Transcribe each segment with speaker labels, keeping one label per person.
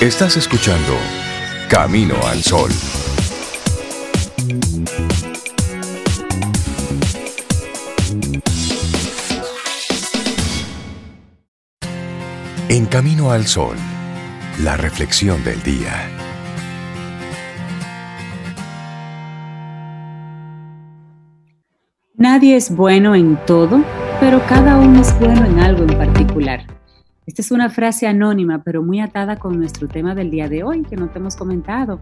Speaker 1: Estás escuchando Camino al Sol. En Camino al Sol, la reflexión del día.
Speaker 2: Nadie es bueno en todo, pero cada uno es bueno en algo en particular. Esta es una frase anónima, pero muy atada con nuestro tema del día de hoy, que no te hemos comentado.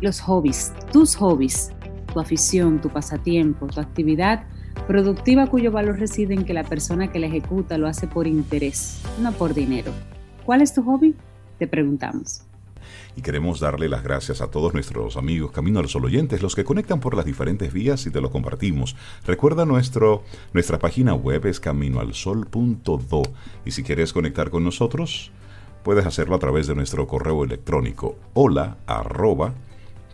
Speaker 2: Los hobbies, tus hobbies, tu afición, tu pasatiempo, tu actividad productiva cuyo valor reside en que la persona que la ejecuta lo hace por interés, no por dinero. ¿Cuál es tu hobby? Te preguntamos
Speaker 3: y queremos darle las gracias a todos nuestros amigos Camino al Sol oyentes, los que conectan por las diferentes vías y te lo compartimos. Recuerda nuestro, nuestra página web es caminoalsol.do y si quieres conectar con nosotros, puedes hacerlo a través de nuestro correo electrónico hola arroba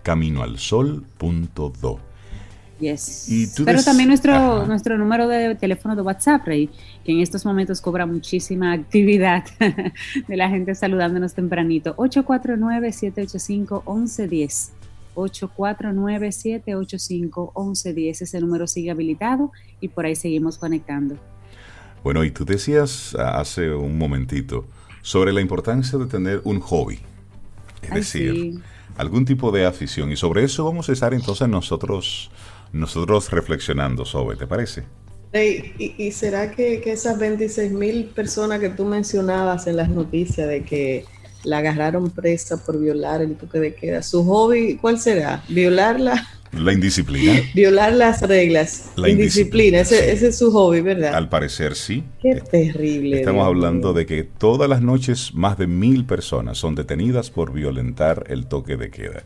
Speaker 3: caminoalsol.do.
Speaker 2: Yes. Pero también nuestro, nuestro número de teléfono de WhatsApp, Rey, que en estos momentos cobra muchísima actividad de la gente saludándonos tempranito. 849-785-1110. 849-785-1110. Ese número sigue habilitado y por ahí seguimos conectando.
Speaker 3: Bueno, y tú decías hace un momentito sobre la importancia de tener un hobby. Es decir, algún tipo de afición. Y sobre eso vamos a estar entonces nosotros nosotros reflexionando sobre, ¿te parece?
Speaker 4: ¿y, será que, esas 26 mil personas que tú mencionabas en las noticias de que la agarraron presa por violar el toque de queda, su hobby, ¿cuál será? ¿Violarla?
Speaker 3: La indisciplina.
Speaker 4: Violar las reglas. La indisciplina. Ese, ese, es su hobby, ¿verdad?
Speaker 3: Al parecer sí.
Speaker 4: Qué terrible.
Speaker 3: Estamos hablando de que todas las noches más de mil personas son detenidas por violentar el toque de queda.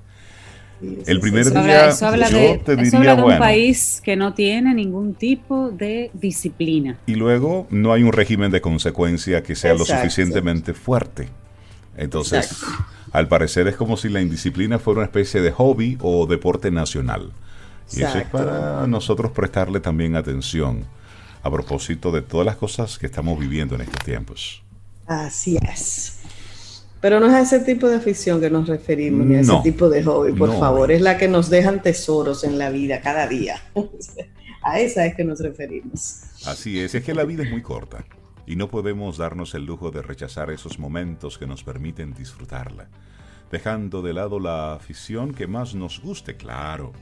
Speaker 3: El primer día
Speaker 2: eso habla yo te diría, de un país que no tiene ningún tipo de disciplina.
Speaker 3: Y luego no hay un régimen de consecuencia que sea lo suficientemente fuerte. Entonces, al parecer es como si la indisciplina fuera una especie de hobby o deporte nacional. Y eso es para nosotros prestarle también atención a propósito de todas las cosas que estamos viviendo en estos tiempos.
Speaker 4: Así es. Pero no es a ese tipo de afición que nos referimos, ni a ese tipo de hobby, por favor. Es la que nos dejan tesoros en la vida cada día. a esa es que nos referimos.
Speaker 3: Así es, es que la vida es muy corta y no podemos darnos el lujo de rechazar esos momentos que nos permiten disfrutarla, dejando de lado la afición que más nos guste, claro.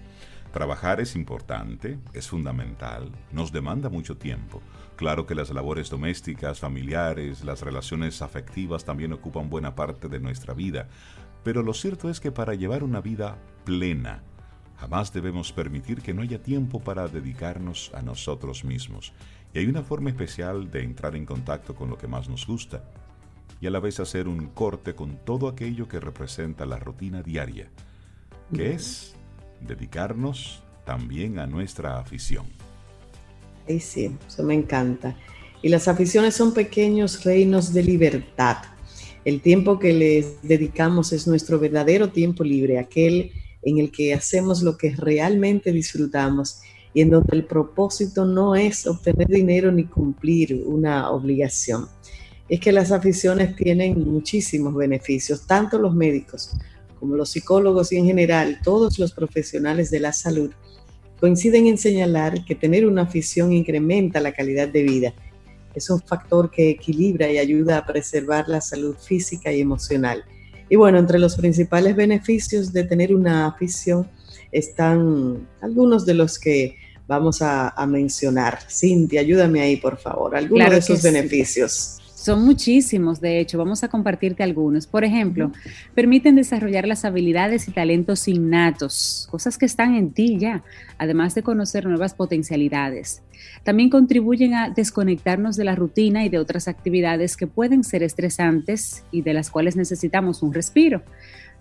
Speaker 3: Trabajar es importante, es fundamental, nos demanda mucho tiempo Claro que las labores domésticas, familiares, las relaciones afectivas también ocupan buena parte de nuestra vida, pero lo cierto es que para llevar una vida plena, jamás debemos permitir que no haya tiempo para dedicarnos a nosotros mismos. Y hay una forma especial de entrar en contacto con lo que más nos gusta y a la vez hacer un corte con todo aquello que representa la rutina diaria, que es dedicarnos también a nuestra afición
Speaker 4: sí, eso me encanta. Y las aficiones son pequeños reinos de libertad. El tiempo que les dedicamos es nuestro verdadero tiempo libre, aquel en el que hacemos lo que realmente disfrutamos y en donde el propósito no es obtener dinero ni cumplir una obligación. Es que las aficiones tienen muchísimos beneficios, tanto los médicos como los psicólogos y en general todos los profesionales de la salud coinciden en señalar que tener una afición incrementa la calidad de vida. Es un factor que equilibra y ayuda a preservar la salud física y emocional. Y bueno, entre los principales beneficios de tener una afición están algunos de los que vamos a, mencionar. Cintia, ayúdame ahí, por favor, algunos de esos beneficios.
Speaker 2: Son muchísimos, de hecho, vamos a compartirte algunos. Por ejemplo, permiten desarrollar las habilidades y talentos innatos, cosas que están en ti ya, además de conocer nuevas potencialidades. También contribuyen a desconectarnos de la rutina y de otras actividades que pueden ser estresantes y de las cuales necesitamos un respiro.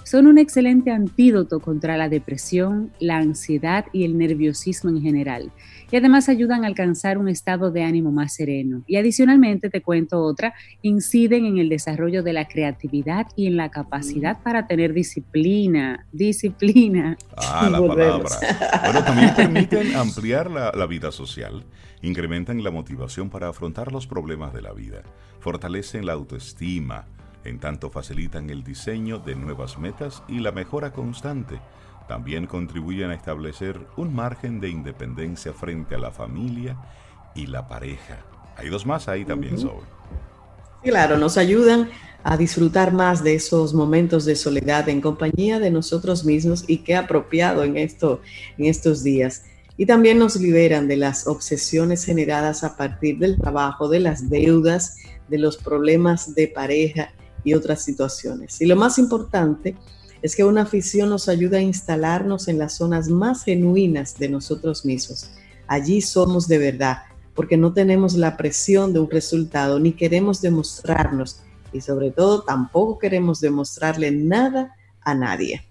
Speaker 2: Son un excelente antídoto contra la depresión, la ansiedad y el nerviosismo en general y además ayudan a alcanzar un estado de ánimo más sereno. Y adicionalmente te cuento otra, inciden en el desarrollo de la creatividad y en la capacidad para tener disciplina, disciplina.
Speaker 3: Ah, la palabra. Bueno, también permiten ampliar la, la vida social, incrementan la motivación para afrontar los problemas de la vida, fortalecen la autoestima, En tanto facilitan el diseño de nuevas metas y la mejora constante. También contribuyen a establecer un margen de independencia frente a la familia y la pareja. Hay dos más ahí también, uh
Speaker 4: Claro, nos ayudan a disfrutar más de esos momentos de soledad en compañía de nosotros mismos y qué apropiado en, esto, en estos días. Y también nos liberan de las obsesiones generadas a partir del trabajo, de las deudas, de los problemas de pareja y otras situaciones. Y lo más importante es que una afición nos ayuda a instalarnos en las zonas más genuinas de nosotros mismos. Allí somos de verdad, porque no tenemos la presión de un resultado ni queremos demostrarnos y sobre todo tampoco queremos demostrarle nada a nadie.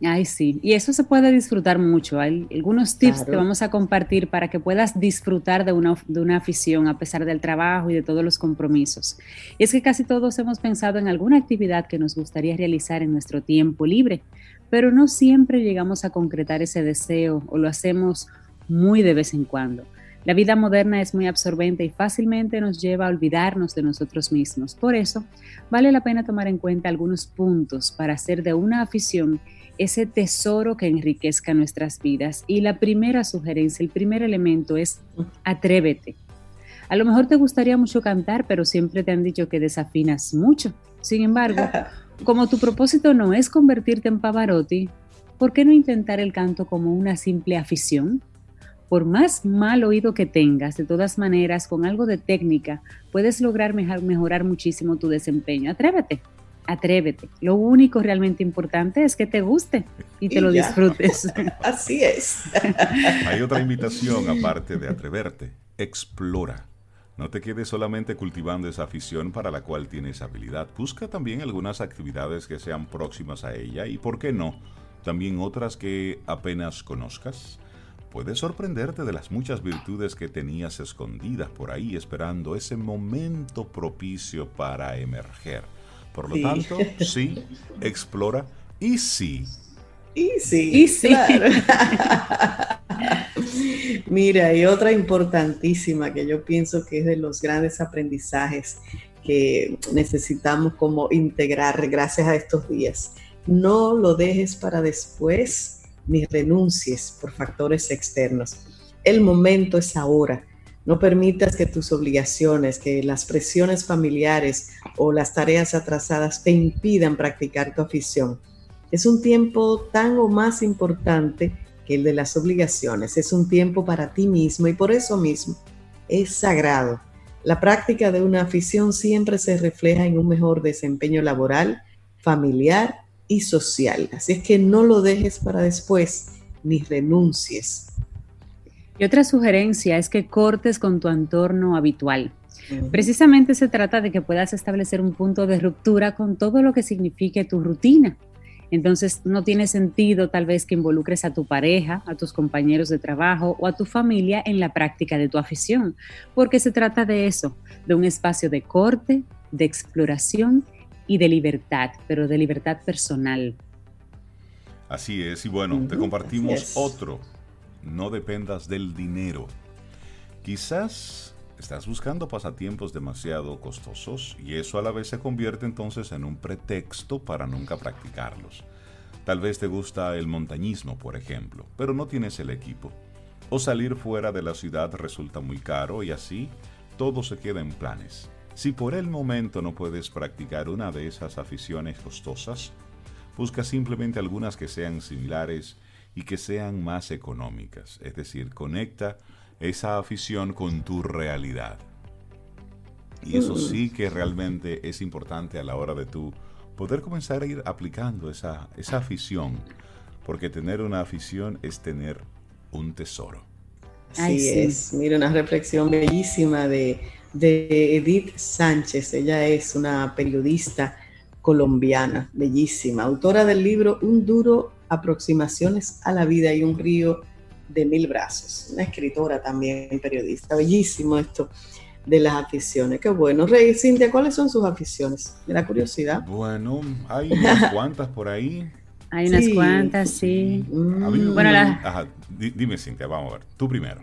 Speaker 2: Ay, sí, y eso se puede disfrutar mucho. Hay algunos tips que vamos a compartir para que puedas disfrutar de una, de una afición a pesar del trabajo y de todos los compromisos. Y es que casi todos hemos pensado en alguna actividad que nos gustaría realizar en nuestro tiempo libre, pero no siempre llegamos a concretar ese deseo o lo hacemos muy de vez en cuando. La vida moderna es muy absorbente y fácilmente nos lleva a olvidarnos de nosotros mismos. Por eso, vale la pena tomar en cuenta algunos puntos para hacer de una afición ese tesoro que enriquezca nuestras vidas. Y la primera sugerencia, el primer elemento es atrévete. A lo mejor te gustaría mucho cantar, pero siempre te han dicho que desafinas mucho. Sin embargo, como tu propósito no es convertirte en Pavarotti, ¿por qué no intentar el canto como una simple afición? Por más mal oído que tengas, de todas maneras, con algo de técnica, puedes lograr mejorar muchísimo tu desempeño. Atrévete atrévete. Lo único realmente importante es que te guste y te lo disfrutes.
Speaker 4: Así es.
Speaker 3: Hay otra invitación aparte de atreverte. Explora. No te quedes solamente cultivando esa afición para la cual tienes habilidad. Busca también algunas actividades que sean próximas a ella y, ¿por qué no? También otras que apenas conozcas. Puedes sorprenderte de las muchas virtudes que tenías escondidas por ahí esperando ese momento propicio para emerger. Por lo tanto, sí, explora y sí.
Speaker 4: Y sí. Y sí. Mira, y otra importantísima que yo pienso que es de los grandes aprendizajes que necesitamos como integrar gracias a estos días. No lo dejes para después ni renuncies por factores externos. El momento es ahora. No permitas que tus obligaciones, que las presiones familiares o las tareas atrasadas te impidan practicar tu afición. Es un tiempo tan o más importante que el de las obligaciones. Es un tiempo para ti mismo y por eso mismo es sagrado. La práctica de una afición siempre se refleja en un mejor desempeño laboral, familiar y social. Así es que no lo dejes para después ni renuncies.
Speaker 2: Y otra sugerencia es que cortes con tu entorno habitual. Precisamente se trata de que puedas establecer un punto de ruptura con todo lo que signifique tu rutina. Entonces no tiene sentido tal vez que involucres a tu pareja, a tus compañeros de trabajo o a tu familia en la práctica de tu afición, porque se trata de eso, de un espacio de corte, de exploración y de libertad, pero de libertad personal.
Speaker 3: Así es, y bueno, te compartimos otro no dependas del dinero. Quizás estás buscando pasatiempos demasiado costosos y eso a la vez se convierte entonces en un pretexto para nunca practicarlos. Tal vez te gusta el montañismo, por ejemplo, pero no tienes el equipo. O salir fuera de la ciudad resulta muy caro y así todo se queda en planes. Si por el momento no puedes practicar una de esas aficiones costosas, busca simplemente algunas que sean similares y que sean más económicas. Es decir, conecta esa afición con tu realidad. Y eso mm. sí que realmente es importante a la hora de tú poder comenzar a ir aplicando esa, esa afición, porque tener una afición es tener un tesoro.
Speaker 4: Así es, mira una reflexión bellísima de, de Edith Sánchez, ella es una periodista colombiana, bellísima, autora del libro Un duro aproximaciones a la vida y un río de mil brazos. Una escritora también, periodista. Bellísimo esto de las aficiones. Qué bueno. Rey, Cintia, ¿cuáles son sus aficiones? De la curiosidad.
Speaker 3: Bueno, hay unas cuantas por ahí.
Speaker 2: Hay unas cuantas, sí.
Speaker 3: Mm. bueno, Ajá. dime, Cintia, vamos a ver. Tú primero.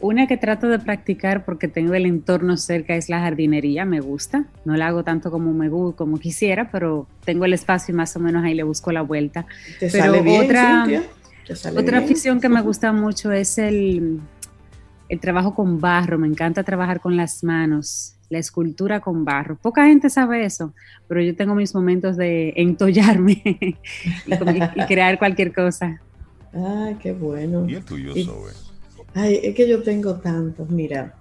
Speaker 2: Una que trato de practicar porque tengo el entorno cerca es la jardinería, me gusta. No la hago tanto como me como quisiera, pero tengo el espacio y más o menos ahí le busco la vuelta.
Speaker 4: ¿Te
Speaker 2: pero
Speaker 4: sale bien,
Speaker 2: otra?
Speaker 4: ¿Te sale
Speaker 2: otra
Speaker 4: bien?
Speaker 2: afición que me gusta mucho es el, el trabajo con barro. Me encanta trabajar con las manos, la escultura con barro. Poca gente sabe eso, pero yo tengo mis momentos de entollarme y, crear cualquier cosa.
Speaker 4: Ay, qué bueno.
Speaker 3: ¿Y el tuyo,
Speaker 4: Y-
Speaker 3: Zoe?
Speaker 4: Ay, es que yo tengo tantos. Mira,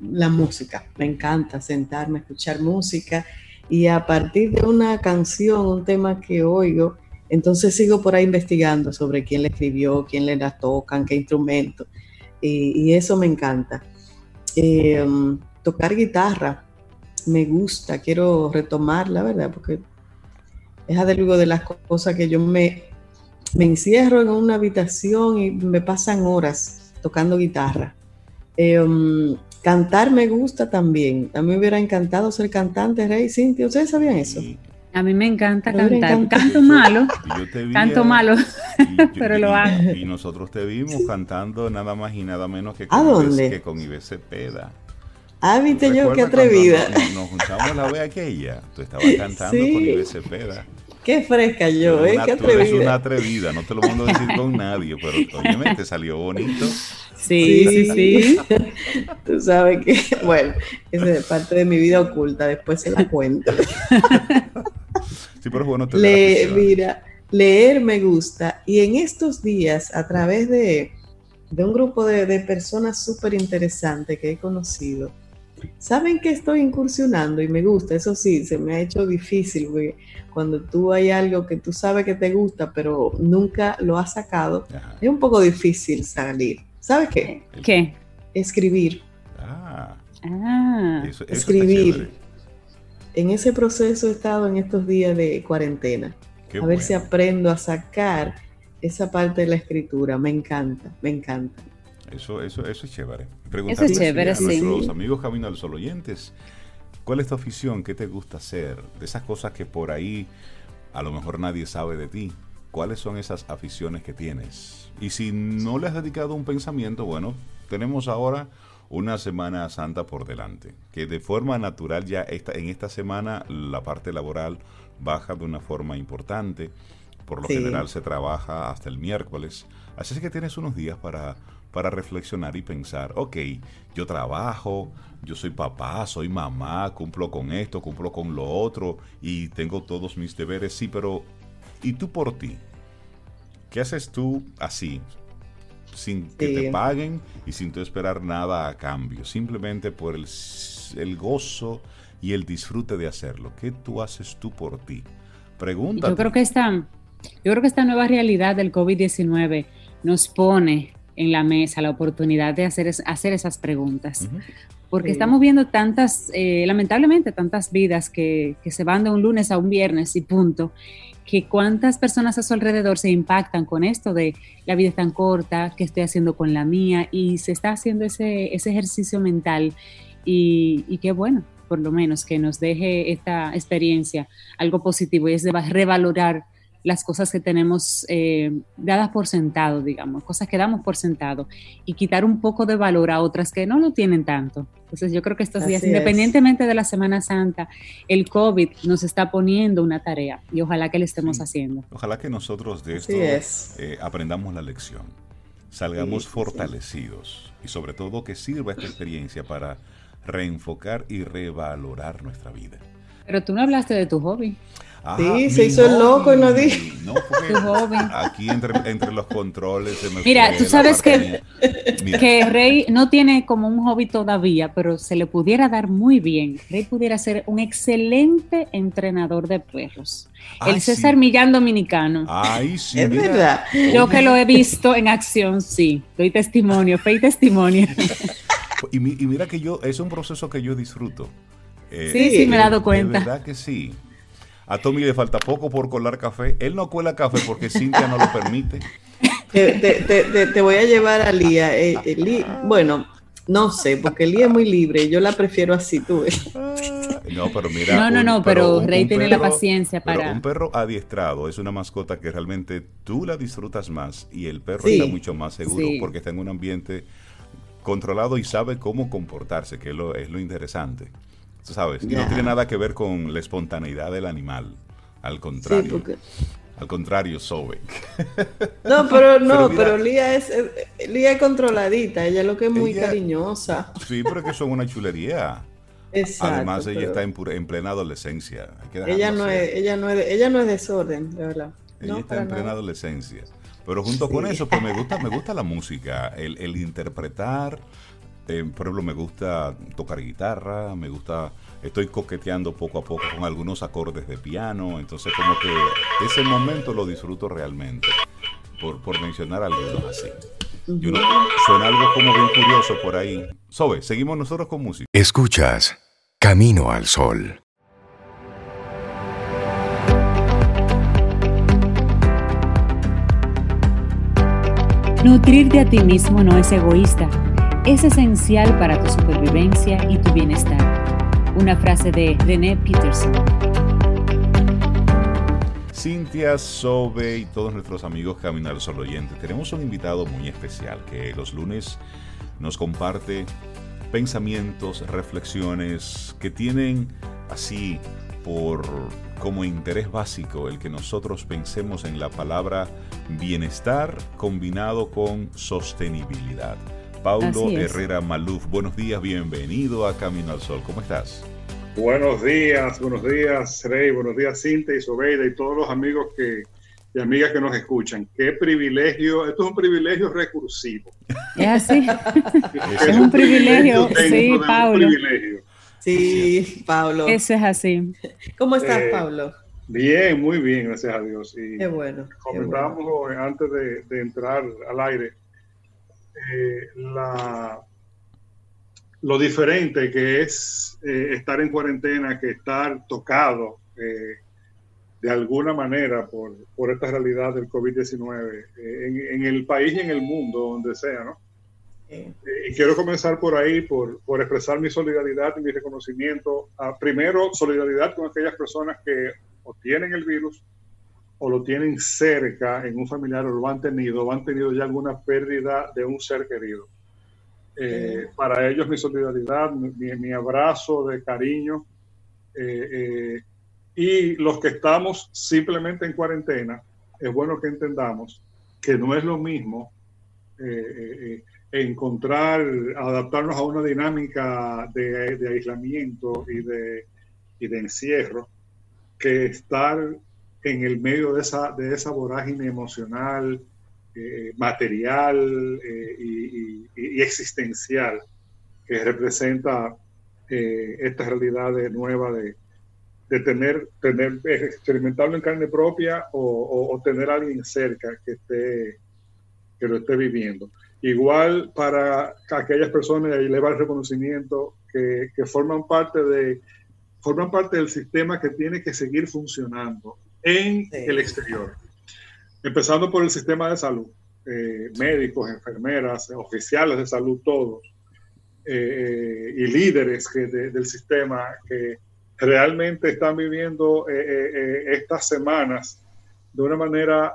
Speaker 4: la música. Me encanta sentarme, escuchar música y a partir de una canción, un tema que oigo, entonces sigo por ahí investigando sobre quién la escribió, quién le la tocan, qué instrumento. Y, eso me encanta. Um, tocar guitarra me gusta, quiero retomarla, ¿verdad? Porque es algo de las cosas que yo me encierro en una habitación y me pasan horas tocando guitarra. Eh, um, cantar me gusta también. A mí me hubiera encantado ser cantante, Rey Cintia. ¿Ustedes sabían eso?
Speaker 2: A mí me encanta
Speaker 4: Me
Speaker 2: cantar. Canto malo,
Speaker 3: y yo te vi,
Speaker 2: canto malo.
Speaker 3: yo-
Speaker 2: pero
Speaker 3: y-
Speaker 2: lo hago.
Speaker 3: Y nosotros te vimos cantando nada más y nada menos que
Speaker 4: ¿A
Speaker 3: con, Ives,
Speaker 4: dónde?
Speaker 3: que con Ives Cepeda.
Speaker 4: Ah, viste yo, qué
Speaker 3: ¿Recuerdas cuando
Speaker 4: atrevida.
Speaker 3: Nos, nos juntamos la vez aquella. Tú estabas cantando
Speaker 4: Sí.
Speaker 3: con Ives Cepeda.
Speaker 4: Qué fresca yo, ¿eh?
Speaker 3: eres
Speaker 4: Qué
Speaker 3: una- tú eres una
Speaker 4: atrevida.
Speaker 3: atrevida, no te lo mando a decir con nadie, pero obviamente salió bonito.
Speaker 2: Sí, sí, sí.
Speaker 4: Tú sabes que, bueno, esa es parte de mi vida oculta, después se la cuento.
Speaker 3: Sí, pero es bueno tener
Speaker 4: Le, mira, leer me gusta y en estos días, a través de, de un grupo de, de personas súper interesantes que he conocido, saben que estoy incursionando y me gusta, eso sí, se me ha hecho difícil, porque cuando tú hay algo que tú sabes que te gusta, pero nunca lo has sacado,
Speaker 3: Ajá.
Speaker 4: es un poco difícil salir. ¿Sabes qué?
Speaker 2: ¿Qué?
Speaker 4: Escribir.
Speaker 3: Ah,
Speaker 2: Ah,
Speaker 3: eso, eso está
Speaker 4: Escribir. En ese proceso he estado en estos días de cuarentena.
Speaker 3: Qué
Speaker 4: a ver si aprendo a sacar esa parte de la escritura. Me encanta, me encanta.
Speaker 3: Eso, eso, eso es chévere.
Speaker 2: Eso es chévere,
Speaker 3: a
Speaker 2: sí.
Speaker 3: nuestros amigos Camino al Sol oyentes, ¿cuál es tu afición? ¿Qué te gusta hacer? De esas cosas que por ahí a lo mejor nadie sabe de ti. ¿Cuáles son esas aficiones que tienes? Y si no le has dedicado un pensamiento, bueno, tenemos ahora una Semana Santa por delante, que de forma natural ya esta, en esta semana la parte laboral baja de una forma importante. Por lo
Speaker 4: Sí.
Speaker 3: general se trabaja hasta el miércoles. Así es que tienes unos días para, para reflexionar y pensar, ok, yo trabajo, yo soy papá, soy mamá, cumplo con esto, cumplo con lo otro y tengo todos mis deberes, sí, pero ¿y tú por ti? ¿Qué haces tú así? Sin que
Speaker 4: Sí.
Speaker 3: te paguen y sin tú esperar nada a cambio, simplemente por el, el gozo y el disfrute de hacerlo. ¿Qué tú haces tú por ti? Pregúntate.
Speaker 2: Yo creo que esta, yo creo que esta nueva realidad del COVID-19 nos pone en la mesa la oportunidad de hacer, es- hacer esas preguntas. Porque
Speaker 4: Sí.
Speaker 2: estamos viendo tantas, eh, lamentablemente, tantas vidas que, que se van de un lunes a un viernes y punto, que cuántas personas a su alrededor se impactan con esto de la vida es tan corta, qué estoy haciendo con la mía, y se está haciendo ese, ese ejercicio mental y, y qué bueno, por lo menos, que nos deje esta experiencia algo positivo y es de va- revalorar las cosas que tenemos eh, dadas por sentado, digamos, cosas que damos por sentado y quitar un poco de valor a otras que no lo tienen tanto. Entonces yo creo que estos días,
Speaker 4: Así es.
Speaker 2: independientemente de la Semana Santa, el COVID nos está poniendo una tarea y ojalá que le estemos
Speaker 3: Sí.
Speaker 2: haciendo.
Speaker 3: Ojalá que nosotros de esto
Speaker 4: es.
Speaker 3: eh, aprendamos la lección, salgamos
Speaker 4: Sí, sí, sí.
Speaker 3: fortalecidos y sobre todo que sirva esta experiencia para reenfocar y revalorar nuestra vida.
Speaker 2: Pero tú no hablaste de tu hobby.
Speaker 3: Ah,
Speaker 4: Sí, se hizo el loco y no dijo.
Speaker 3: No, porque
Speaker 2: Tu hobby.
Speaker 3: aquí entre, entre los controles se me
Speaker 2: Mira, tú sabes que- Que Rey no tiene como un hobby todavía, pero se le pudiera dar muy bien. Rey pudiera ser un excelente entrenador de perros.
Speaker 3: ay,
Speaker 2: el
Speaker 3: sí.
Speaker 2: César Millán dominicano.
Speaker 3: Ay, sí,
Speaker 4: Es
Speaker 3: mira.
Speaker 4: verdad.
Speaker 2: Yo
Speaker 3: Oye,
Speaker 2: que lo he visto en acción, sí. Doy testimonio, fe y testimonio.
Speaker 3: Y, mi- y mira que yo, es un proceso que yo disfruto. Eh,
Speaker 2: Sí, sí, me he dado
Speaker 3: De
Speaker 2: cuenta.
Speaker 3: verdad que sí. A Tommy le falta poco por colar café. Él no cuela café porque Cintia no lo permite.
Speaker 4: Te, te- te- te- te voy a llevar a Lía. Eh, eh, bueno, no sé, porque Lía es muy libre. Yo la prefiero así, tú ves.
Speaker 3: Ah, No, pero mira.
Speaker 2: No, no,
Speaker 3: un-
Speaker 2: no, pero
Speaker 3: un-
Speaker 2: Rey
Speaker 3: un
Speaker 2: tiene la paciencia
Speaker 3: pero
Speaker 2: para-
Speaker 3: un perro adiestrado es una mascota que realmente tú la disfrutas más y el perro
Speaker 4: Sí.
Speaker 3: está mucho más seguro
Speaker 2: Sí.
Speaker 3: porque está en un ambiente controlado y sabe cómo comportarse, que es lo, es lo interesante. Tú sabes, y no tiene nada que ver con la espontaneidad del animal. Al contrario. Al contrario, Sobe.
Speaker 4: No, pero no, pero, Lía es Lía es controladita, ella lo que es muy cariñosa.
Speaker 3: Sí, pero que son una chulería. Exacto, Además, ella está en, plena adolescencia.
Speaker 4: ella no es, ella no es, ella no es desorden, de verdad.
Speaker 3: Ella está en plena adolescencia. Pero junto con eso, pues me gusta, me gusta la música, el, el interpretar. Eh, por ejemplo, me gusta tocar guitarra, me gusta estoy coqueteando poco a poco con algunos acordes de piano, entonces como que ese momento lo disfruto realmente, por, por mencionar algunos así. Y uno, suena algo como bien curioso por ahí. Sobe, seguimos nosotros con música.
Speaker 1: Escuchas Camino al Sol.
Speaker 2: Nutrirte a ti mismo no es egoísta, es esencial para tu supervivencia y tu bienestar una frase de René Peterson.
Speaker 3: Cintia, Sobe y todos nuestros amigos Caminar Solo Oyentes, tenemos un invitado muy especial que los lunes nos comparte pensamientos, reflexiones que tienen así por como interés básico el que nosotros pensemos en la palabra bienestar combinado con sostenibilidad. Paulo Herrera Maluf. Buenos días, bienvenido a Camino al Sol. ¿Cómo estás?
Speaker 5: Buenos días, buenos días, Rey, buenos días, Cinta y Sobeida y todos los amigos que, y amigas que nos escuchan. Qué privilegio, esto es un privilegio recursivo.
Speaker 2: Es así. es, un privilegio, sí, Pablo.
Speaker 4: Sí, Pablo.
Speaker 2: Eso es así.
Speaker 4: ¿Cómo estás, eh, Pablo?
Speaker 5: Bien, muy bien, gracias a Dios.
Speaker 4: Y qué bueno.
Speaker 5: Comentábamos antes de entrar al aire eh, la, lo diferente que es eh, estar en cuarentena que estar tocado eh, de alguna manera por, por, esta realidad del COVID-19 en, el país y en el mundo, donde sea, ¿no? y quiero comenzar por ahí, por, por, expresar mi solidaridad y mi reconocimiento. A, primero, solidaridad con aquellas personas que o tienen el virus o lo tienen cerca en un familiar o lo han tenido o han tenido ya alguna pérdida de un ser querido. Eh, para ellos mi solidaridad, mi, abrazo de cariño eh, eh, y los que estamos simplemente en cuarentena, es bueno que entendamos que no es lo mismo encontrar, adaptarnos a una dinámica de, de aislamiento y de, y de encierro que estar en el medio de esa, de esa vorágine emocional, eh, material eh, y, existencial que representa eh, esta realidad nueva de, de, tener, tener, experimentarlo en carne propia o, tener a alguien cerca que, esté, que lo esté viviendo. Igual para aquellas personas, y le va el reconocimiento, que, que forman parte de forman parte del sistema que tiene que seguir funcionando en el exterior. Empezando por el sistema de salud, eh, médicos, enfermeras, oficiales de salud, todos, eh, y líderes del sistema que realmente están viviendo eh, estas semanas de una manera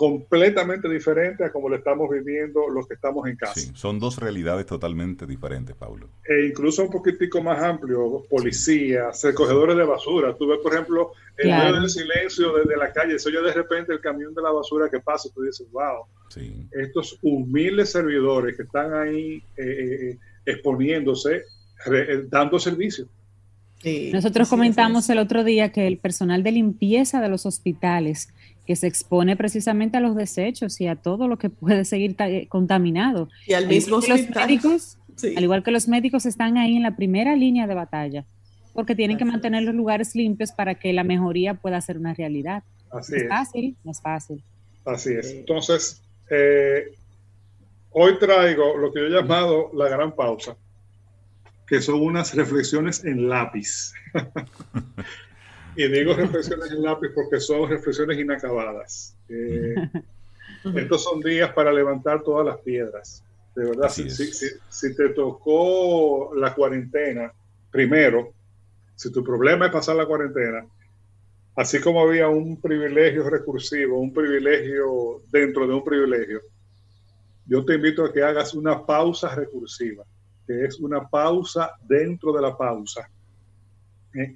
Speaker 5: completamente diferente a como lo estamos viviendo los que estamos en casa. Sí,
Speaker 3: son dos realidades totalmente diferentes, Pablo.
Speaker 5: E incluso un poquitico más amplio, policías, recogedores de basura. Tú ves, por ejemplo, en medio del silencio desde la calle, se oye de repente el camión de la basura que pasa y tú dices, wow, estos humildes servidores que están ahí eh, eh, exponiéndose, eh, dando servicio.
Speaker 2: Nosotros comentamos el otro día que el personal de limpieza de los hospitales que se expone precisamente a los desechos y a todo lo que puede seguir eh, contaminado.
Speaker 4: Y al mismo
Speaker 2: los médicos, al igual que los médicos están ahí en la primera línea de batalla, porque tienen que mantener los lugares limpios para que la mejoría pueda ser una realidad.
Speaker 5: Así es,
Speaker 2: fácil, no es fácil.
Speaker 5: Así es. Entonces, eh, hoy traigo lo que yo he llamado la gran pausa, que son unas reflexiones en lápiz. Y digo reflexiones en lápiz porque son reflexiones inacabadas. Eh, estos son días para levantar todas las piedras. De verdad, si, te tocó la cuarentena, primero, si tu problema es pasar la cuarentena, así como había un privilegio recursivo, un privilegio dentro de un privilegio, yo te invito a que hagas una pausa recursiva, que es una pausa dentro de la pausa. ¿eh?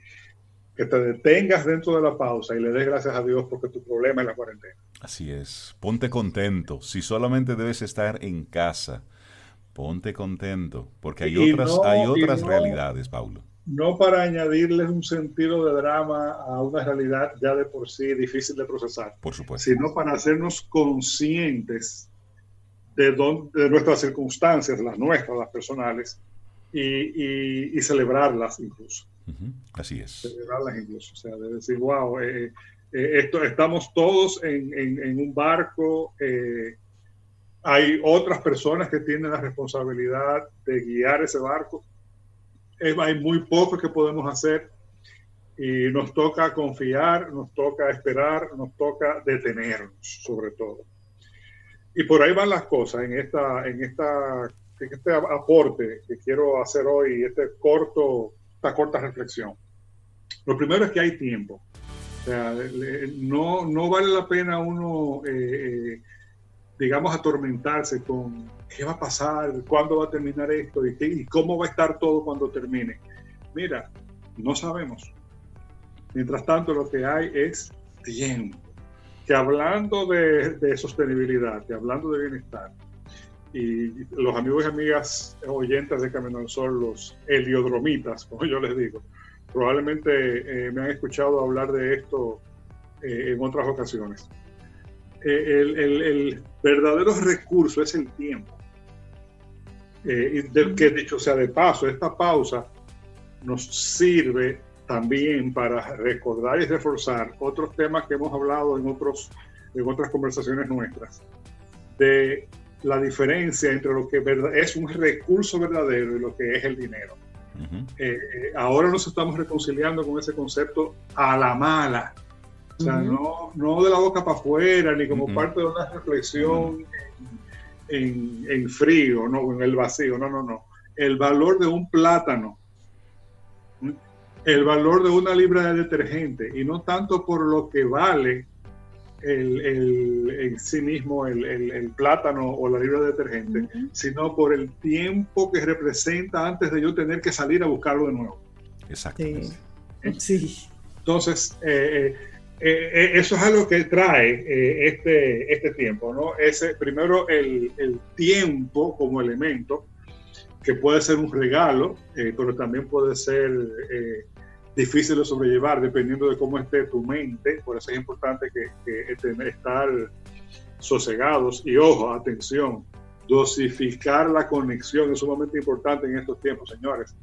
Speaker 5: Que te detengas dentro de la pausa y le des gracias a Dios porque tu problema es la cuarentena.
Speaker 3: Así es, ponte contento. Si solamente debes estar en casa, ponte contento, porque hay otras, hay otras realidades, Paulo
Speaker 5: no para añadirles un sentido de drama a una realidad ya de por sí difícil de procesar,
Speaker 3: por supuesto.
Speaker 5: sino para hacernos conscientes de, de nuestras circunstancias, las nuestras, las personales, y, celebrarlas incluso.
Speaker 3: Así es.
Speaker 5: Celebrarlas incluso, o sea, de decir, wow, eh, eh, esto, estamos todos en, un barco, eh, hay otras personas que tienen la responsabilidad de guiar ese barco hay muy poco que podemos hacer y nos toca confiar, nos toca esperar, nos toca detenernos sobre todo. Y por ahí van las cosas en, esta, en, esta, en este aporte que quiero hacer hoy, este corto, esta corta reflexión. Lo primero es que hay tiempo. O sea, no, no vale la pena uno, eh, eh, digamos, atormentarse con ¿qué va a pasar? ¿Cuándo va a terminar esto? ¿Y, cómo va a estar todo cuando termine? Mira, no sabemos. Mientras tanto, lo que hay es tiempo. Que hablando de, sostenibilidad, que hablando de bienestar, y los amigos y amigas oyentes de Camino al Sol, los heliodromitas, como yo les digo, probablemente eh, me han escuchado hablar de esto eh, en otras ocasiones. Eh, el, el, verdadero recurso es el tiempo. Eh, del que dicho sea de paso, esta pausa nos sirve también para recordar y reforzar otros temas que hemos hablado en, otros, en otras conversaciones nuestras, de la diferencia entre lo que es un recurso verdadero y lo que es el dinero. Eh, eh, ahora nos estamos reconciliando con ese concepto a la mala, o sea, no, no, de la boca para afuera, ni como parte de una reflexión en, frío, no en el vacío, no, no, no. El valor de un plátano, el valor de una libra de detergente, y no tanto por lo que vale el, en sí mismo el, plátano o la libra de detergente, sino por el tiempo que representa antes de yo tener que salir a buscarlo de nuevo.
Speaker 3: Exacto.
Speaker 4: Sí.
Speaker 5: Entonces, eh, eh eh, eh, eso es algo que trae eh, este, este tiempo, ¿no? Ese, primero, el, el, tiempo como elemento, que puede ser un regalo, pero también puede ser difícil de sobrellevar dependiendo de cómo esté tu mente. Por eso es importante que, que estar sosegados y ojo, atención, dosificar la conexión es sumamente importante en estos tiempos, señores.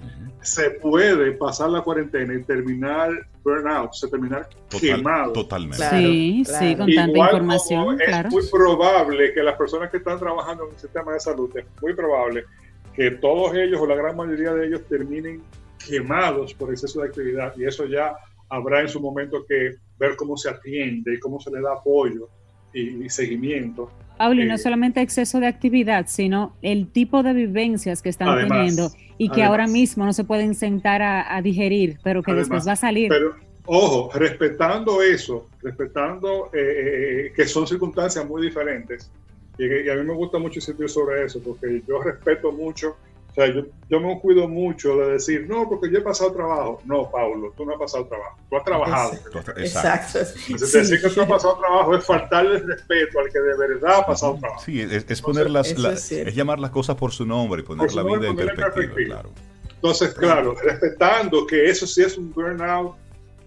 Speaker 5: Se puede pasar la cuarentena y terminar burnout, se terminar quemado.
Speaker 3: Totalmente.
Speaker 2: sí, sí, con tanta información.
Speaker 5: Es muy probable que las personas que están trabajando en el sistema de salud, es muy probable que todos ellos o la gran mayoría de ellos terminen quemados por exceso de actividad y eso ya habrá en su momento que ver cómo se atiende y cómo se le da apoyo y, seguimiento.
Speaker 2: Pablo, y no eh, solamente exceso de actividad, sino el tipo de vivencias que están teniendo y que ahora mismo no se pueden sentar a, digerir, pero que después va a salir.
Speaker 5: Pero, ojo, respetando eso, respetando eh, eh, que son circunstancias muy diferentes, y, y, a mí me gusta mucho insistir sobre eso, porque yo respeto mucho o sea, yo, me cuido mucho de decir, no, porque yo he pasado trabajo. No, Paulo, tú no has pasado trabajo. Tú has trabajado.
Speaker 4: Exacto.
Speaker 5: decir que tú has pasado trabajo es faltarle respeto al que de verdad ha pasado trabajo.
Speaker 3: Sí, es, poner las, es, llamar las cosas por su nombre y poner la vida en perspectiva. Claro.
Speaker 5: Entonces, claro, respetando que eso sí es un burnout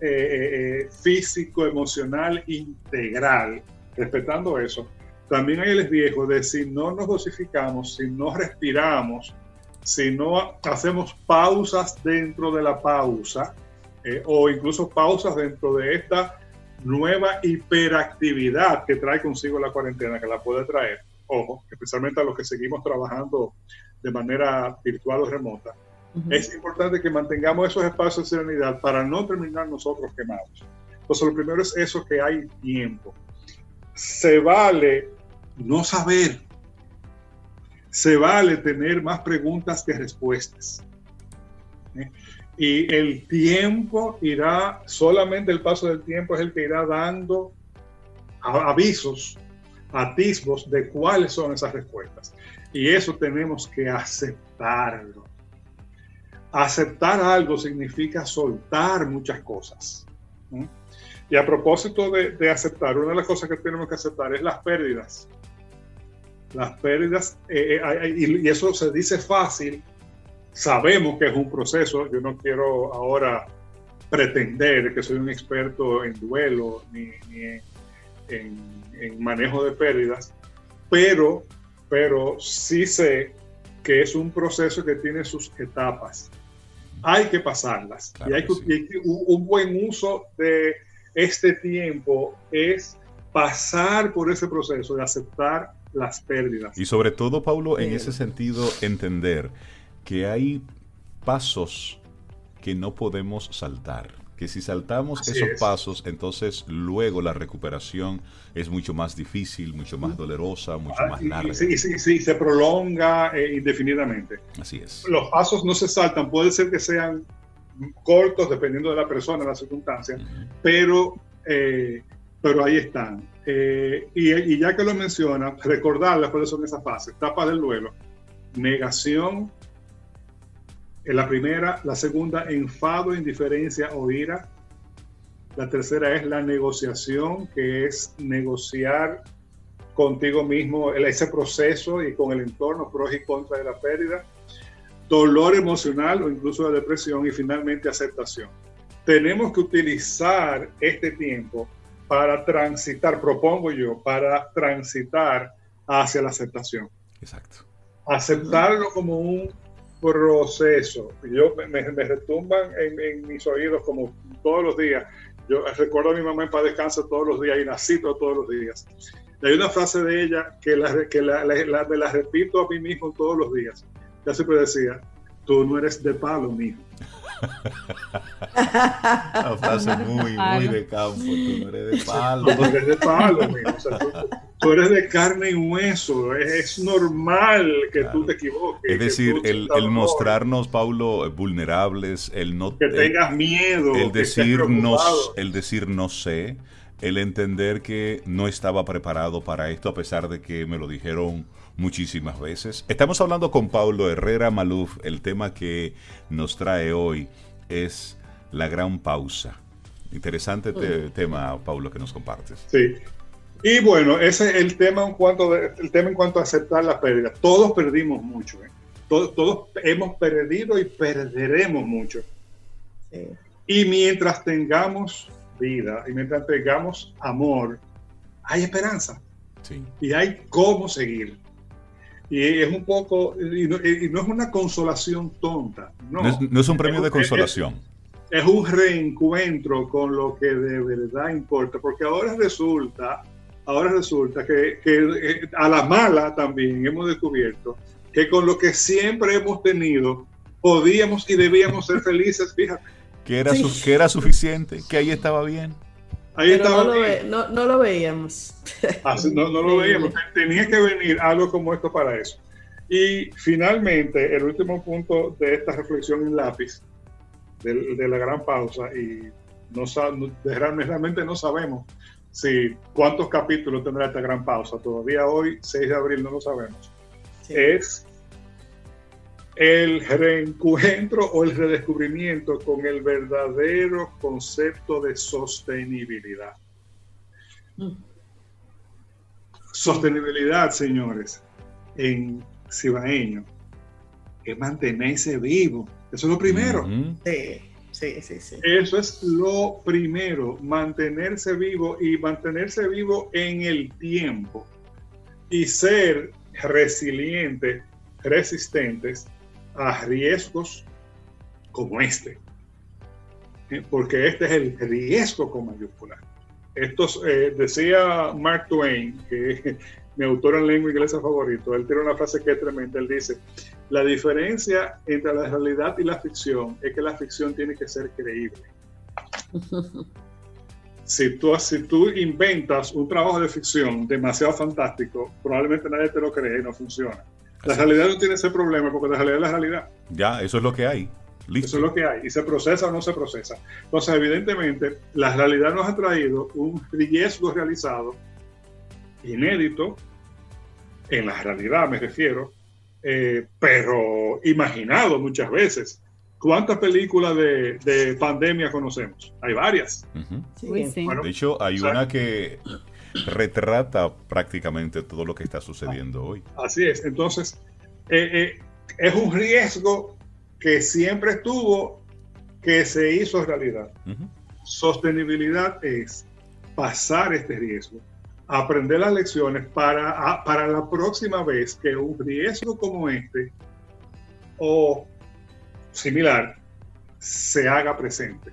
Speaker 5: eh, eh, eh, físico, emocional, integral, respetando eso. También hay el riesgo de si no nos dosificamos, si no respiramos, si no hacemos pausas dentro de la pausa eh, o incluso pausas dentro de esta nueva hiperactividad que trae consigo la cuarentena, que la puede traer, ojo, especialmente a los que seguimos trabajando de manera virtual o remota, es importante que mantengamos esos espacios de serenidad para no terminar nosotros quemados. Entonces, lo primero es eso, que hay tiempo. Se vale no saber se vale tener más preguntas que respuestas. ¿eh? Y el tiempo irá, solamente el paso del tiempo es el que irá dando avisos atisbos de cuáles son esas respuestas. Y eso tenemos que aceptarlo. Aceptar algo significa soltar muchas cosas. Y a propósito de, aceptar, una de las cosas que tenemos que aceptar es las pérdidas. Las pérdidas, eh, eh, y, eso se dice fácil, sabemos que es un proceso, yo no quiero ahora pretender que soy un experto en duelo ni, en, en, manejo de pérdidas, pero, pero sí sé que es un proceso que tiene sus etapas. Hay que pasarlas y hay que, un buen uso de este tiempo es pasar por ese proceso de aceptar las pérdidas.
Speaker 3: Y sobre todo, Paulo, en ese sentido, entender que hay pasos que no podemos saltar. Que si saltamos esos pasos, entonces luego la recuperación es mucho más difícil, mucho más dolorosa, mucho ah, más larga.
Speaker 5: Sí, sí, sí, se prolonga eh, indefinidamente.
Speaker 3: Así es.
Speaker 5: Los pasos no se saltan, puede ser que sean cortos dependiendo de la persona, de la circunstancia, pero, eh, pero ahí están. Eh, y, ya que lo menciona, recordarles cuáles son esas fases. Etapa del duelo, negación, en la primera, la segunda, enfado, indiferencia o ira. La tercera es la negociación, que es negociar contigo mismo ese proceso y con el entorno, pros y contras de la pérdida dolor emocional o incluso la depresión y finalmente aceptación. Tenemos que utilizar este tiempo para transitar, propongo yo, para transitar hacia la aceptación.
Speaker 3: Exacto.
Speaker 5: Aceptarlo como un proceso. Yo me, retumban en, mis oídos como todos los días. Yo recuerdo a mi mamá en paz descansa todos los días y nací todos los días. hay una frase de ella que, la, que la, me la repito a mí mismo todos los días ya siempre decía, tú no eres de palo, mijo.
Speaker 3: Una frase muy, muy de campo. Tú no eres de palo.
Speaker 5: Tú no eres de palo. O sea, tú, eres de carne y hueso. Es, normal que tú te equivoques.
Speaker 3: Es decir, el, el, mostrarnos, Paulo, vulnerables, el no...
Speaker 5: Que tengas miedo.
Speaker 3: El decir, no, el decir no sé, el entender que no estaba preparado para esto a pesar de que me lo dijeron muchísimas veces. Estamos hablando con Paulo Herrera Maluf. El tema que nos trae hoy es la gran pausa. Interesante mm. tema, Paulo, que nos compartes.
Speaker 5: Sí. Y bueno, ese es el tema en cuanto, el tema en cuanto a aceptar la pérdida. Todos perdimos mucho. ¿eh? Todos, todos, hemos perdido y perderemos mucho. Y mientras tengamos vida y mientras tengamos amor, hay esperanza. Sí. Y hay cómo seguir. Y es un poco, y no, es una consolación tonta. No,
Speaker 3: no, es, un premio de consolación.
Speaker 5: Es, un reencuentro con lo que de verdad importa, porque ahora resulta, ahora resulta que, que a la mala también hemos descubierto que con lo que siempre hemos tenido podíamos y debíamos ser felices, fíjate.
Speaker 3: Que era, que era suficiente, que ahí estaba bien.
Speaker 4: Ahí estaba no, lo no, veíamos.
Speaker 5: Ah, no, no lo veíamos. Tenía que venir algo como esto para eso. Y finalmente, el último punto de esta reflexión en lápiz, de, la gran pausa, y no, realmente no sabemos si cuántos capítulos tendrá esta gran pausa. Todavía hoy, 6 de abril, no lo sabemos. Es el reencuentro o el redescubrimiento con el verdadero concepto de sostenibilidad. Sostenibilidad, señores, en cibaeño, es mantenerse vivo. Eso es lo primero.
Speaker 4: sí, sí, sí, sí.
Speaker 5: Eso es lo primero, mantenerse vivo y mantenerse vivo en el tiempo y ser resilientes, resistentes a riesgos como este, eh, porque este es el riesgo con mayúscula. Estos, eh, decía Mark Twain, que es mi autor en lengua inglesa favorito, él tiene una frase que es tremenda, él dice, la diferencia entre la realidad y la ficción es que la ficción tiene que ser creíble. si tú, si tú inventas un trabajo de ficción demasiado fantástico, probablemente nadie te lo cree y no funciona. La realidad no tiene ese problema porque la realidad es la realidad.
Speaker 3: Ya, eso es lo que hay.
Speaker 5: Eso es lo que hay. Y se procesa o no se procesa. Entonces, evidentemente, la realidad nos ha traído un riesgo realizado inédito, en la realidad me refiero, eh, pero imaginado muchas veces. ¿Cuántas películas de, pandemia conocemos? Hay varias.
Speaker 3: de hecho, hay una que retrata prácticamente todo lo que está sucediendo hoy.
Speaker 5: Así es. Entonces, eh, eh, es un riesgo que siempre estuvo, que se hizo realidad. Sostenibilidad es pasar este riesgo, aprender las lecciones para, para la próxima vez que un riesgo como este o similar se haga presente.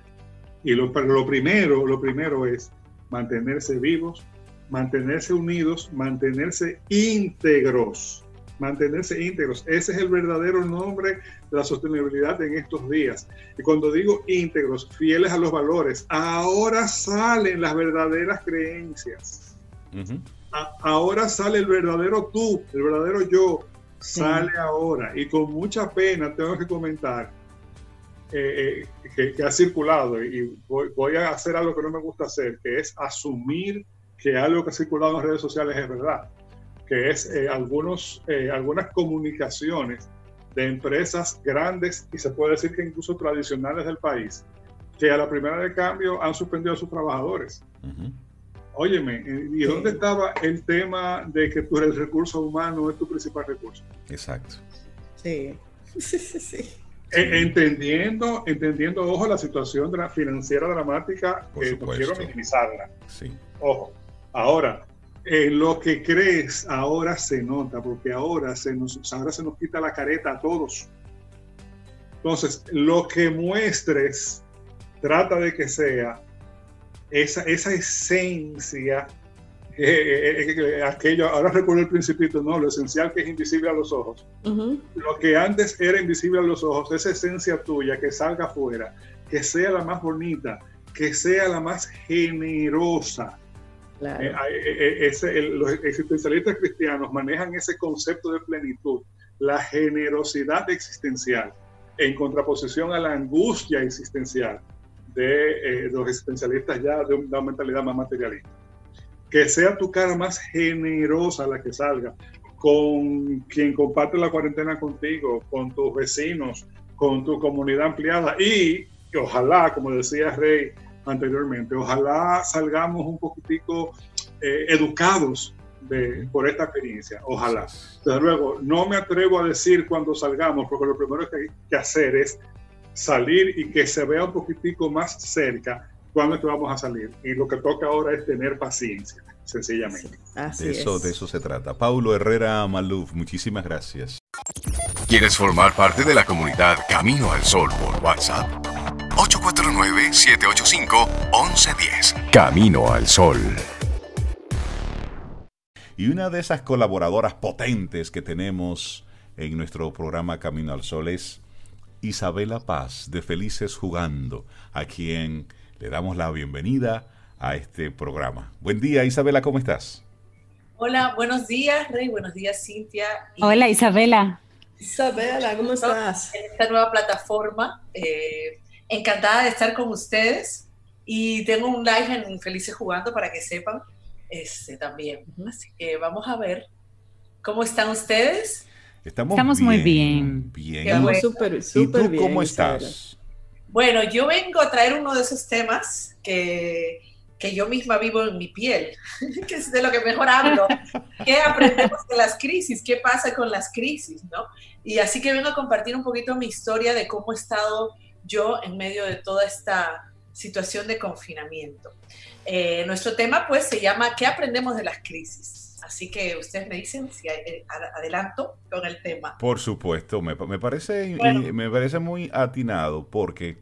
Speaker 5: Y lo, lo, primero, lo primero es mantenerse vivos, mantenerse unidos, mantenerse íntegros, mantenerse íntegros. Ese es el verdadero nombre de la sostenibilidad en estos días. Y cuando digo íntegros, fieles a los valores, ahora salen las verdaderas creencias. ahora sale el verdadero tú, el verdadero yo, sale ahora. Y con mucha pena tengo que comentar eh, eh, que, ha circulado y voy, a hacer algo que no me gusta hacer, que es asumir que algo que ha circulado en redes sociales es verdad, que es eh, algunos, algunas comunicaciones de empresas grandes y se puede decir que incluso tradicionales del país, que a la primera de cambio han suspendido a sus trabajadores. Óyeme, ¿y dónde estaba el tema de que tu, el recurso humano es tu principal recurso?
Speaker 3: Exacto.
Speaker 4: Sí, sí, sí, sí.
Speaker 5: entendiendo, entendiendo, ojo, la situación financiera dramática, que no quiero minimizarla.
Speaker 3: Sí.
Speaker 5: Ojo. Ahora, en lo que crees ahora se nota, porque ahora se nos, ahora se nos quita la careta a todos. Entonces, lo que muestres, trata de que sea esa, esa esencia, eh, eh, eh, aquello, ahora recuerdo el principito, no, lo esencial que es invisible a los ojos. Lo que antes era invisible a los ojos, esa esencia tuya que salga afuera, que sea la más bonita, que sea la más generosa. Los existencialistas cristianos manejan ese concepto de plenitud, la generosidad existencial, en contraposición a la angustia existencial de eh, los existencialistas ya de una mentalidad más materialista. Que sea tu cara más generosa la que salga, con quien comparte la cuarentena contigo, con tus vecinos, con tu comunidad ampliada y ojalá, como decía Rey anteriormente, ojalá salgamos un poquitico eh, educados de, por esta experiencia, ojalá. Desde luego, no me atrevo a decir cuando salgamos, porque lo primero que hay que hacer es salir y que se vea un poquitico más cerca cuándo es que vamos a salir. Y lo que toca ahora es tener paciencia, sencillamente.
Speaker 3: de, eso, de eso se trata. Paulo Herrera Maluf, muchísimas gracias.
Speaker 1: ¿Quieres formar parte de la comunidad Camino al Sol por WhatsApp? 849-785-1110. Camino al Sol.
Speaker 3: Y una de esas colaboradoras potentes que tenemos en nuestro programa Camino al Sol es Isabela Paz de Felices Jugando, a quien le damos la bienvenida a este programa. Buen día, Isabela, ¿cómo estás?
Speaker 6: Hola, buenos días, Rey, buenos días, Cintia.
Speaker 2: Hola, Isabela.
Speaker 4: Isabela, ¿cómo estás?
Speaker 6: En esta nueva plataforma, eh, encantada de estar con ustedes y tengo un live en Felices Jugando para que sepan este, también. Así que vamos a ver cómo están ustedes.
Speaker 3: Estamos,
Speaker 2: muy bien.
Speaker 3: Bien.
Speaker 4: Estamos súper, súper
Speaker 3: bien. cómo estás?
Speaker 6: Bueno, yo vengo a traer uno de esos temas que, que yo misma vivo en mi piel, que es de lo que mejor hablo. ¿Qué aprendemos de las crisis? ¿Qué pasa con las crisis? ¿no? Y así que vengo a compartir un poquito mi historia de cómo he estado yo en medio de toda esta situación de confinamiento. Eh, nuestro tema pues se llama ¿Qué aprendemos de las crisis? Así que ustedes me dicen si eh, adelanto con el tema.
Speaker 3: Por supuesto, me, parece, me parece muy atinado porque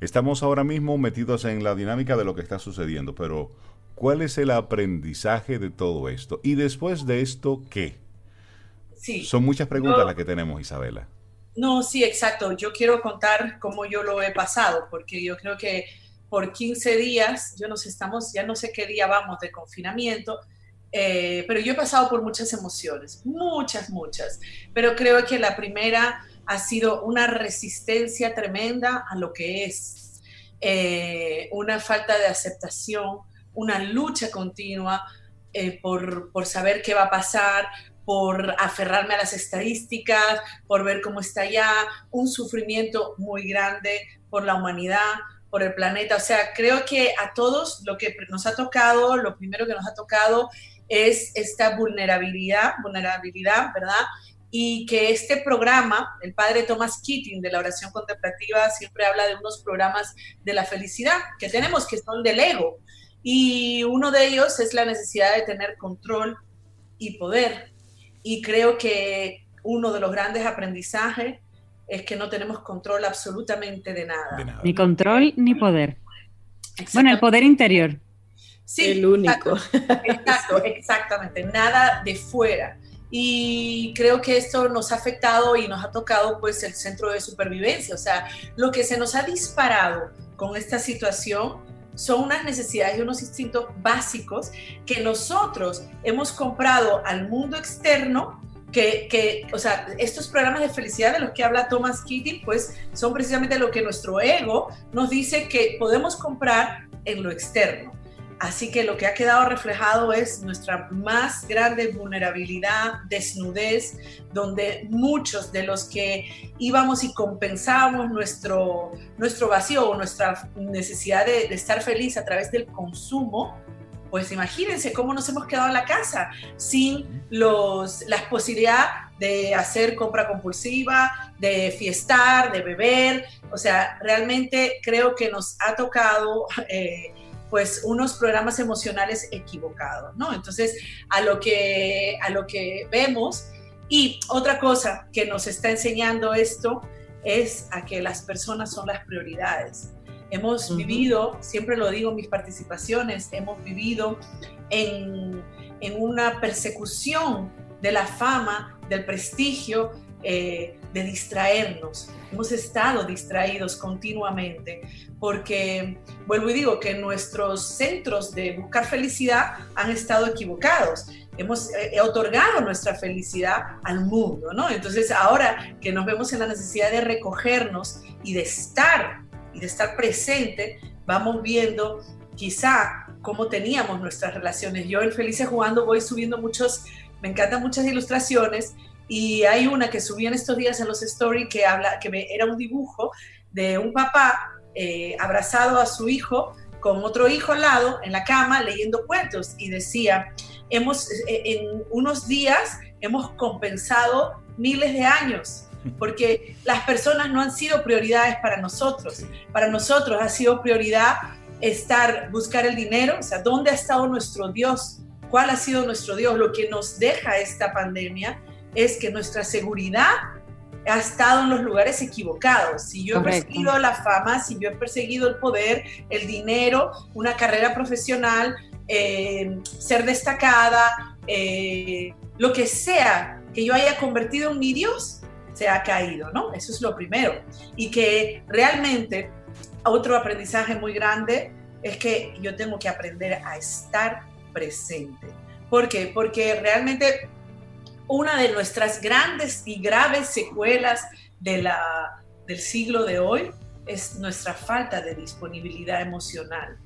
Speaker 3: estamos ahora mismo metidos en la dinámica de lo que está sucediendo, pero ¿cuál es el aprendizaje de todo esto? Y después de esto, ¿qué?
Speaker 6: Sí.
Speaker 3: Son muchas preguntas las que tenemos, Isabela.
Speaker 6: No, sí, exacto. Yo quiero contar cómo yo lo he pasado, porque yo creo que por 15 días, yo nos estamos, ya no sé qué día vamos de confinamiento, eh, pero yo he pasado por muchas emociones, muchas, muchas, pero creo que la primera ha sido una resistencia tremenda a lo que es, eh, una falta de aceptación, una lucha continua eh, por, por saber qué va a pasar, por aferrarme a las estadísticas, por ver cómo está ya, un sufrimiento muy grande por la humanidad, por el planeta. O sea, creo que a todos lo que nos ha tocado, lo primero que nos ha tocado es esta vulnerabilidad, vulnerabilidad, ¿verdad? Y que este programa, el padre Thomas Keating de la oración contemplativa, siempre habla de unos programas de la felicidad que tenemos, que son del ego. Y uno de ellos es la necesidad de tener control y poder. Y creo que uno de los grandes aprendizajes es que no tenemos control absolutamente de nada.
Speaker 2: Ni control ni poder. Bueno, el poder interior.
Speaker 6: Sí, el único. Exacto, exactamente. Nada de fuera. Y creo que esto nos ha afectado y nos ha tocado pues el centro de supervivencia. O sea, lo que se nos ha disparado con esta situación son unas necesidades y unos instintos básicos que nosotros hemos comprado al mundo externo que, que, o sea, estos programas de felicidad de los que habla Thomas Keating, pues son precisamente lo que nuestro ego nos dice que podemos comprar en lo externo. Así que lo que ha quedado reflejado es nuestra más grande vulnerabilidad, desnudez, donde muchos de los que íbamos y compensábamos nuestro, nuestro vacío o nuestra necesidad de, estar feliz a través del consumo, pues imagínense cómo nos hemos quedado en la casa sin los, las posibilidades de hacer compra compulsiva, de fiestar, de beber. O sea, realmente creo que nos ha tocado eh, pues unos programas emocionales equivocados, ¿no? Entonces, a lo que, a lo que vemos, y otra cosa que nos está enseñando esto es a que las personas son las prioridades. Hemos vivido, siempre lo digo en mis participaciones, hemos vivido en, en una persecución de la fama, del prestigio, eh, de distraernos. Hemos estado distraídos continuamente porque, vuelvo y digo, que nuestros centros de buscar felicidad han estado equivocados. Hemos eh, otorgado nuestra felicidad al mundo, ¿no? Entonces ahora que nos vemos en la necesidad de recogernos y de estar y de estar presente, vamos viendo quizá cómo teníamos nuestras relaciones. Yo en Felices Jugando voy subiendo muchos, me encantan muchas ilustraciones y hay una que subí en estos días en los stories que habla, que era un dibujo de un papá eh, abrazado a su hijo con otro hijo al lado en la cama leyendo cuentos y decía, hemos, eh, en unos días hemos compensado miles de años porque las personas no han sido prioridades para nosotros. Para nosotros ha sido prioridad estar, buscar el dinero, o sea, ¿dónde ha estado nuestro Dios? ¿Cuál ha sido nuestro Dios? Lo que nos deja esta pandemia es que nuestra seguridad ha estado en los lugares equivocados. Si yo he perseguido la fama, si yo he perseguido el poder, el dinero, una carrera profesional, eh, ser destacada, eh, lo que sea que yo haya convertido en mi Dios, se ha caído, ¿no? Eso es lo primero. Y que realmente otro aprendizaje muy grande es que yo tengo que aprender a estar presente. ¿Por qué? Porque realmente una de nuestras grandes y graves secuelas de la, del siglo de hoy es nuestra falta de disponibilidad emocional.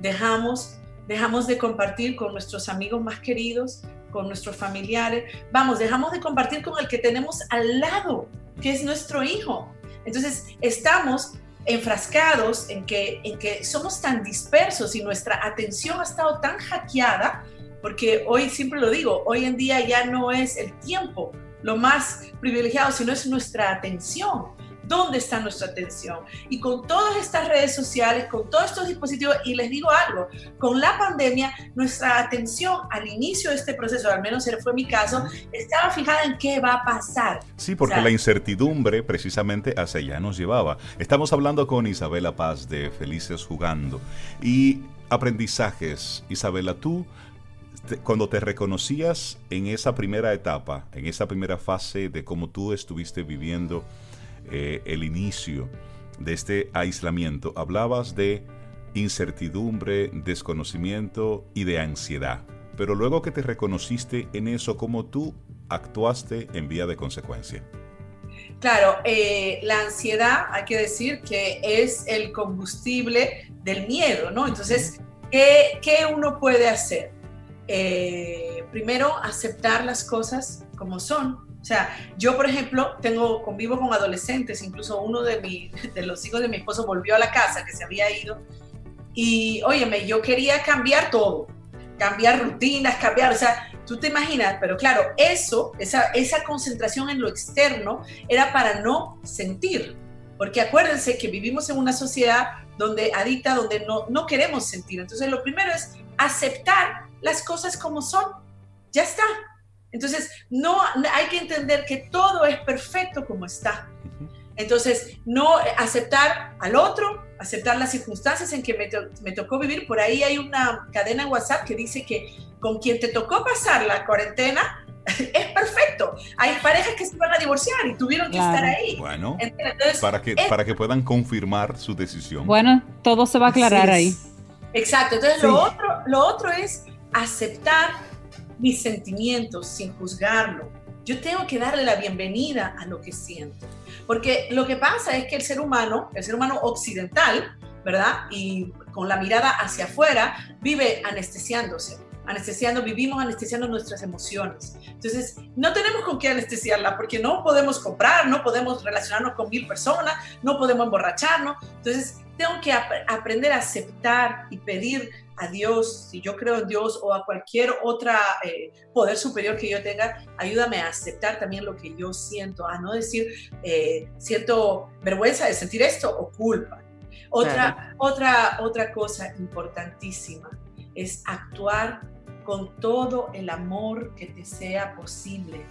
Speaker 6: Dejamos, dejamos de compartir con nuestros amigos más queridos, con nuestros familiares. Vamos, dejamos de compartir con el que tenemos al lado, que es nuestro hijo. Entonces, estamos enfrascados en que, en que somos tan dispersos y nuestra atención ha estado tan hackeada, porque hoy, siempre lo digo, hoy en día ya no es el tiempo lo más privilegiado, sino es nuestra atención dónde está nuestra atención. Y con todas estas redes sociales, con todos estos dispositivos, y les digo algo, con la pandemia, nuestra atención al inicio de este proceso, al menos fue mi caso, estaba fijada en qué va a pasar.
Speaker 3: Sí, porque la incertidumbre precisamente hacia allá nos llevaba. Estamos hablando con Isabela Paz de Felices Jugando. Y aprendizajes, Isabela, tú cuando te reconocías en esa primera etapa, en esa primera fase de cómo tú estuviste viviendo eh, el inicio de este aislamiento, hablabas de incertidumbre, desconocimiento y de ansiedad. Pero luego que te reconociste en eso, ¿cómo tú actuaste en vía de consecuencia?
Speaker 6: Claro, eh, la ansiedad, hay que decir que es el combustible del miedo, ¿no? Entonces, ¿qué, qué uno puede hacer? Eh, primero aceptar las cosas como son. O sea, yo, por ejemplo, tengo, convivo con adolescentes, incluso uno de, mi, de los hijos de mi esposo volvió a la casa, que se había ido, y, óyeme, yo quería cambiar todo, cambiar rutinas, cambiar, o sea, tú te imaginas, pero claro, eso, esa, esa concentración en lo externo era para no sentir, porque acuérdense que vivimos en una sociedad donde adicta, donde no, no queremos sentir. Entonces, lo primero es aceptar las cosas como son. Ya está. Entonces, no hay que entender que todo es perfecto como está. Entonces, no aceptar al otro, aceptar las circunstancias en que me, me, tocó vivir. Por ahí hay una cadena en WhatsApp que dice que con quien te tocó pasar la cuarentena es perfecto. Hay parejas que se van a divorciar y tuvieron que estar ahí.
Speaker 3: Bueno, para, que, para que puedan confirmar su decisión.
Speaker 2: Bueno, todo se va a aclarar ahí.
Speaker 6: Exacto. Entonces, lo, otro, lo otro es aceptar mis sentimientos sin juzgarlo. Yo tengo que darle la bienvenida a lo que siento. Porque lo que pasa es que el ser humano, el ser humano occidental, ¿verdad? Y con la mirada hacia afuera, vive anestesiándose. Anestesiando, vivimos anestesiando nuestras emociones. Entonces, no tenemos con qué anestesiarla porque no podemos comprar, no podemos relacionarnos con mil personas, no podemos emborracharnos. Entonces, tengo que ap aprender a aceptar y pedir a Dios, si yo creo en Dios o a cualquier otro eh, poder superior que yo tenga, ayúdame a aceptar también lo que yo siento, a no decir, eh, siento vergüenza de sentir esto o culpa. Otra, otra, otra cosa importantísima es actuar con todo el amor que te sea posible.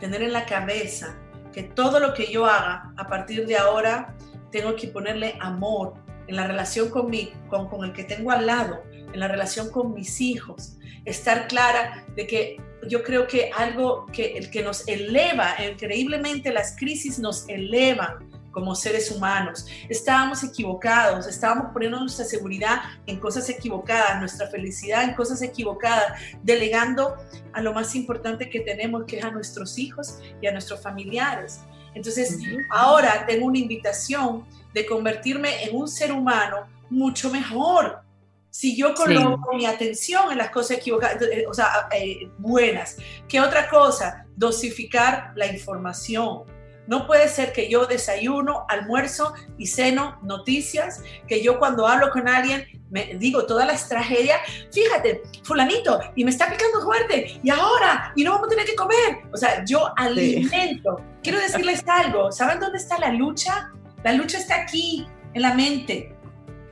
Speaker 6: Tener en la cabeza que todo lo que yo haga a partir de ahora tengo que ponerle amor en la relación con, mi, con, con el que tengo al lado, en la relación con mis hijos, estar clara de que yo creo que algo que, el que nos eleva, increíblemente las crisis nos elevan como seres humanos. Estábamos equivocados, estábamos poniendo nuestra seguridad en cosas equivocadas, nuestra felicidad en cosas equivocadas, delegando a lo más importante que tenemos, que es a nuestros hijos y a nuestros familiares. Entonces, ahora tengo una invitación de convertirme en un ser humano mucho mejor. Si yo coloco mi atención en las cosas equivocadas, o sea, eh, buenas. ¿Qué otra cosa? Dosificar la información. No puede ser que yo desayuno, almuerzo y ceno noticias, que yo cuando hablo con alguien me digo todas las tragedias, fíjate, fulanito, y me está picando fuerte, y ahora, y no vamos a tener que comer. O sea, yo alimento. Quiero decirles algo, ¿saben dónde está la lucha? La lucha está aquí, en la mente.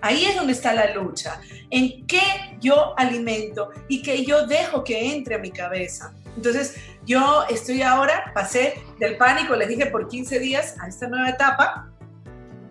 Speaker 6: Ahí es donde está la lucha. En qué yo alimento y qué yo dejo que entre a mi cabeza. Entonces, yo estoy ahora, pasé del pánico, les dije por 15 días a esta nueva etapa,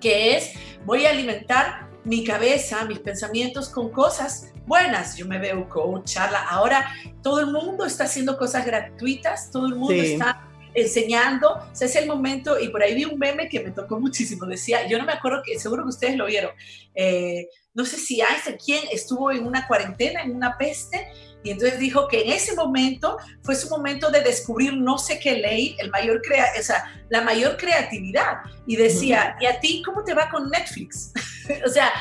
Speaker 6: que es, voy a alimentar mi cabeza, mis pensamientos con cosas buenas. Yo me veo coach, charla. Ahora todo el mundo está haciendo cosas gratuitas, todo el mundo está enseñando. O sea, es el momento, y por ahí vi un meme que me tocó muchísimo. Decía, yo no me acuerdo que, seguro que ustedes lo vieron. Eh, no sé si Einstein, quien estuvo en una cuarentena, en una peste, y entonces dijo que en ese momento fue su momento de descubrir no sé qué ley, el mayor crea o sea, la mayor creatividad. Y decía, ¿y a ti cómo te va con Netflix? o sea,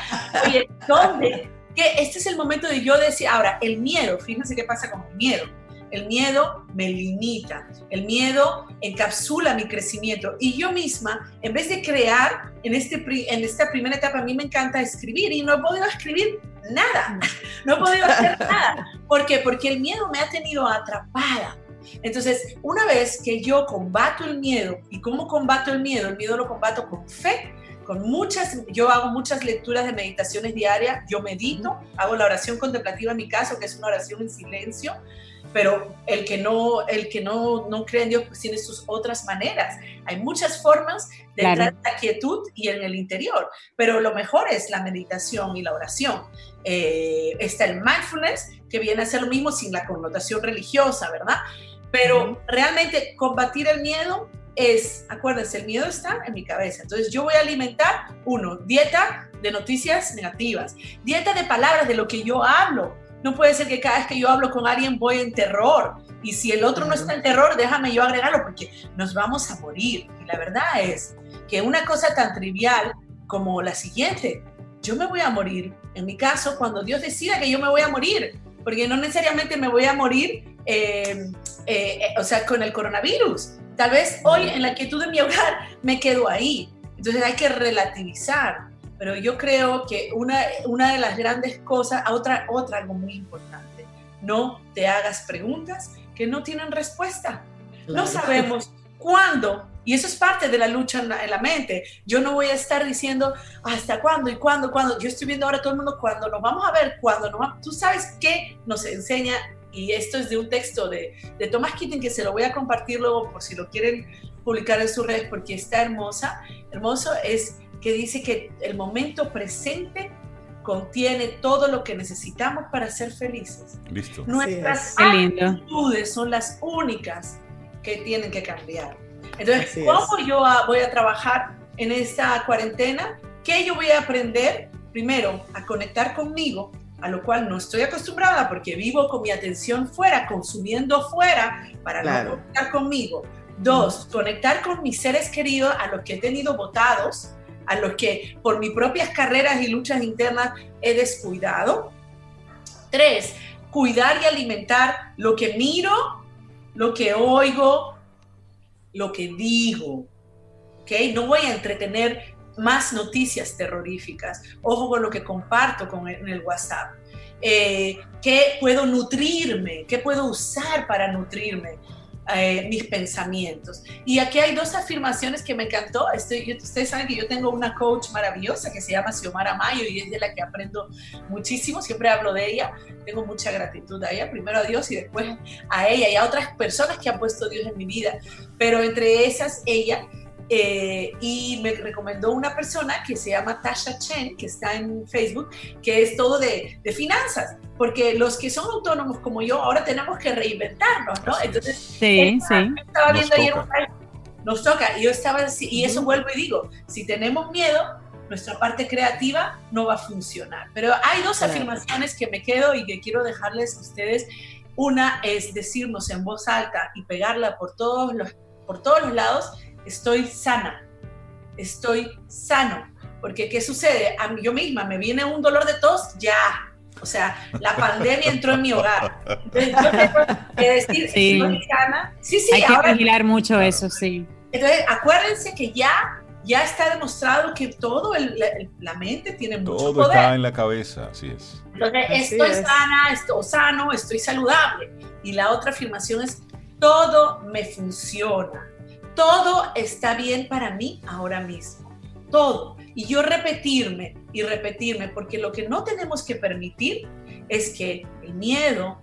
Speaker 6: oye, ¿dónde? Que este es el momento de yo decir, ahora, el miedo, fíjense qué pasa con el miedo el miedo me limita, el miedo encapsula mi crecimiento y yo misma, en vez de crear en, este, en esta primera etapa, a mí me encanta escribir y no he podido escribir nada, no he podido hacer nada. ¿Por qué? Porque el miedo me ha tenido atrapada. Entonces, una vez que yo combato el miedo, ¿y cómo combato el miedo? El miedo lo combato con fe, con muchas, yo hago muchas lecturas de meditaciones diarias, yo medito, hago la oración contemplativa en mi caso, que es una oración en silencio, pero el que no, el que no, no cree en Dios pues tiene sus otras maneras. Hay muchas formas de entrar en la quietud y en el interior, pero lo mejor es la meditación y la oración. Eh, está el mindfulness, que viene a ser lo mismo sin la connotación religiosa, ¿verdad? Pero realmente combatir el miedo es, acuérdense, el miedo está en mi cabeza. Entonces yo voy a alimentar, uno, dieta de noticias negativas, dieta de palabras, de lo que yo hablo, no puede ser que cada vez que yo hablo con alguien voy en terror. Y si el otro no está en terror, déjame yo agregarlo porque nos vamos a morir. Y la verdad es que una cosa tan trivial como la siguiente, yo me voy a morir. En mi caso, cuando Dios decida que yo me voy a morir, porque no necesariamente me voy a morir, eh, eh, eh, o sea, con el coronavirus. Tal vez hoy en la quietud de mi hogar me quedo ahí. Entonces hay que relativizar. Pero yo creo que una, una de las grandes cosas, otra, otra algo muy importante, no te hagas preguntas que no tienen respuesta. No sabemos cuándo y eso es parte de la lucha en la, mente. Yo no voy a estar diciendo hasta cuándo y cuándo, cuándo. Yo estoy viendo ahora todo el mundo cuándo nos vamos a ver, cuándo nos vamos. Tú sabes qué nos enseña, y esto es de un texto de, de Thomas Keating que se lo voy a compartir luego por si lo quieren publicar en sus redes porque está hermosa. Hermoso es que dice que el momento presente contiene todo lo que necesitamos para ser felices.
Speaker 3: Listo.
Speaker 6: Nuestras actitudes son las únicas que tienen que cambiar. Entonces, ¿cómo yo voy a trabajar en esta cuarentena? ¿Qué yo voy a aprender? Primero, a conectar conmigo, a lo cual no estoy acostumbrada porque vivo con mi atención fuera, consumiendo fuera para no conectar conmigo. Dos, conectar con mis seres queridos, a los que he tenido votados, a los que por mis propias carreras y luchas internas he descuidado. Tres, cuidar y alimentar lo que miro, lo que oigo, lo que digo. ¿ok? No voy a entretener más noticias terroríficas. Ojo con lo que comparto con en el WhatsApp. Eh, ¿Qué puedo nutrirme? ¿Qué puedo usar para nutrirme? Eh, mis pensamientos. Y aquí hay dos afirmaciones que me encantó. Estoy, ustedes saben que yo tengo una coach maravillosa que se llama Xiomara Mayo y es de la que aprendo muchísimo. Siempre hablo de ella. Tengo mucha gratitud a ella, primero a Dios y después a ella y a otras personas que han puesto Dios en mi vida. Pero entre esas, ella eh, y me recomendó una persona que se llama Tasha Chen, que está en Facebook, que es todo de, de, finanzas, porque los que son autónomos como yo ahora tenemos que reinventarnos, ¿no? Entonces,
Speaker 2: sí, sí.
Speaker 6: estaba viendo ayer nos toca, y yo estaba, y eso vuelvo y digo, si tenemos miedo, nuestra parte creativa no va a funcionar. Pero hay dos afirmaciones que me quedo y que quiero dejarles a ustedes. Una es decirnos en voz alta y pegarla por todos los, por todos los lados estoy sana, estoy sano. Porque ¿qué sucede? A mí, yo misma me viene un dolor de tos, ya. O sea, la pandemia entró en mi hogar. Entonces yo tengo que decir, sí. estoy sana.
Speaker 2: Sí, sí. Hay que vigilar mucho eso, sí.
Speaker 6: Entonces, acuérdense que ya ya está demostrado que todo el, la, la, mente tiene mucho
Speaker 3: todo
Speaker 6: poder.
Speaker 3: Todo está en la cabeza, así es.
Speaker 6: Entonces, así estoy es. sana, estoy sano, estoy saludable. Y la otra afirmación es, todo me funciona todo está bien para mí ahora mismo. Todo. Y yo repetirme y repetirme, porque lo que no tenemos que permitir es que el miedo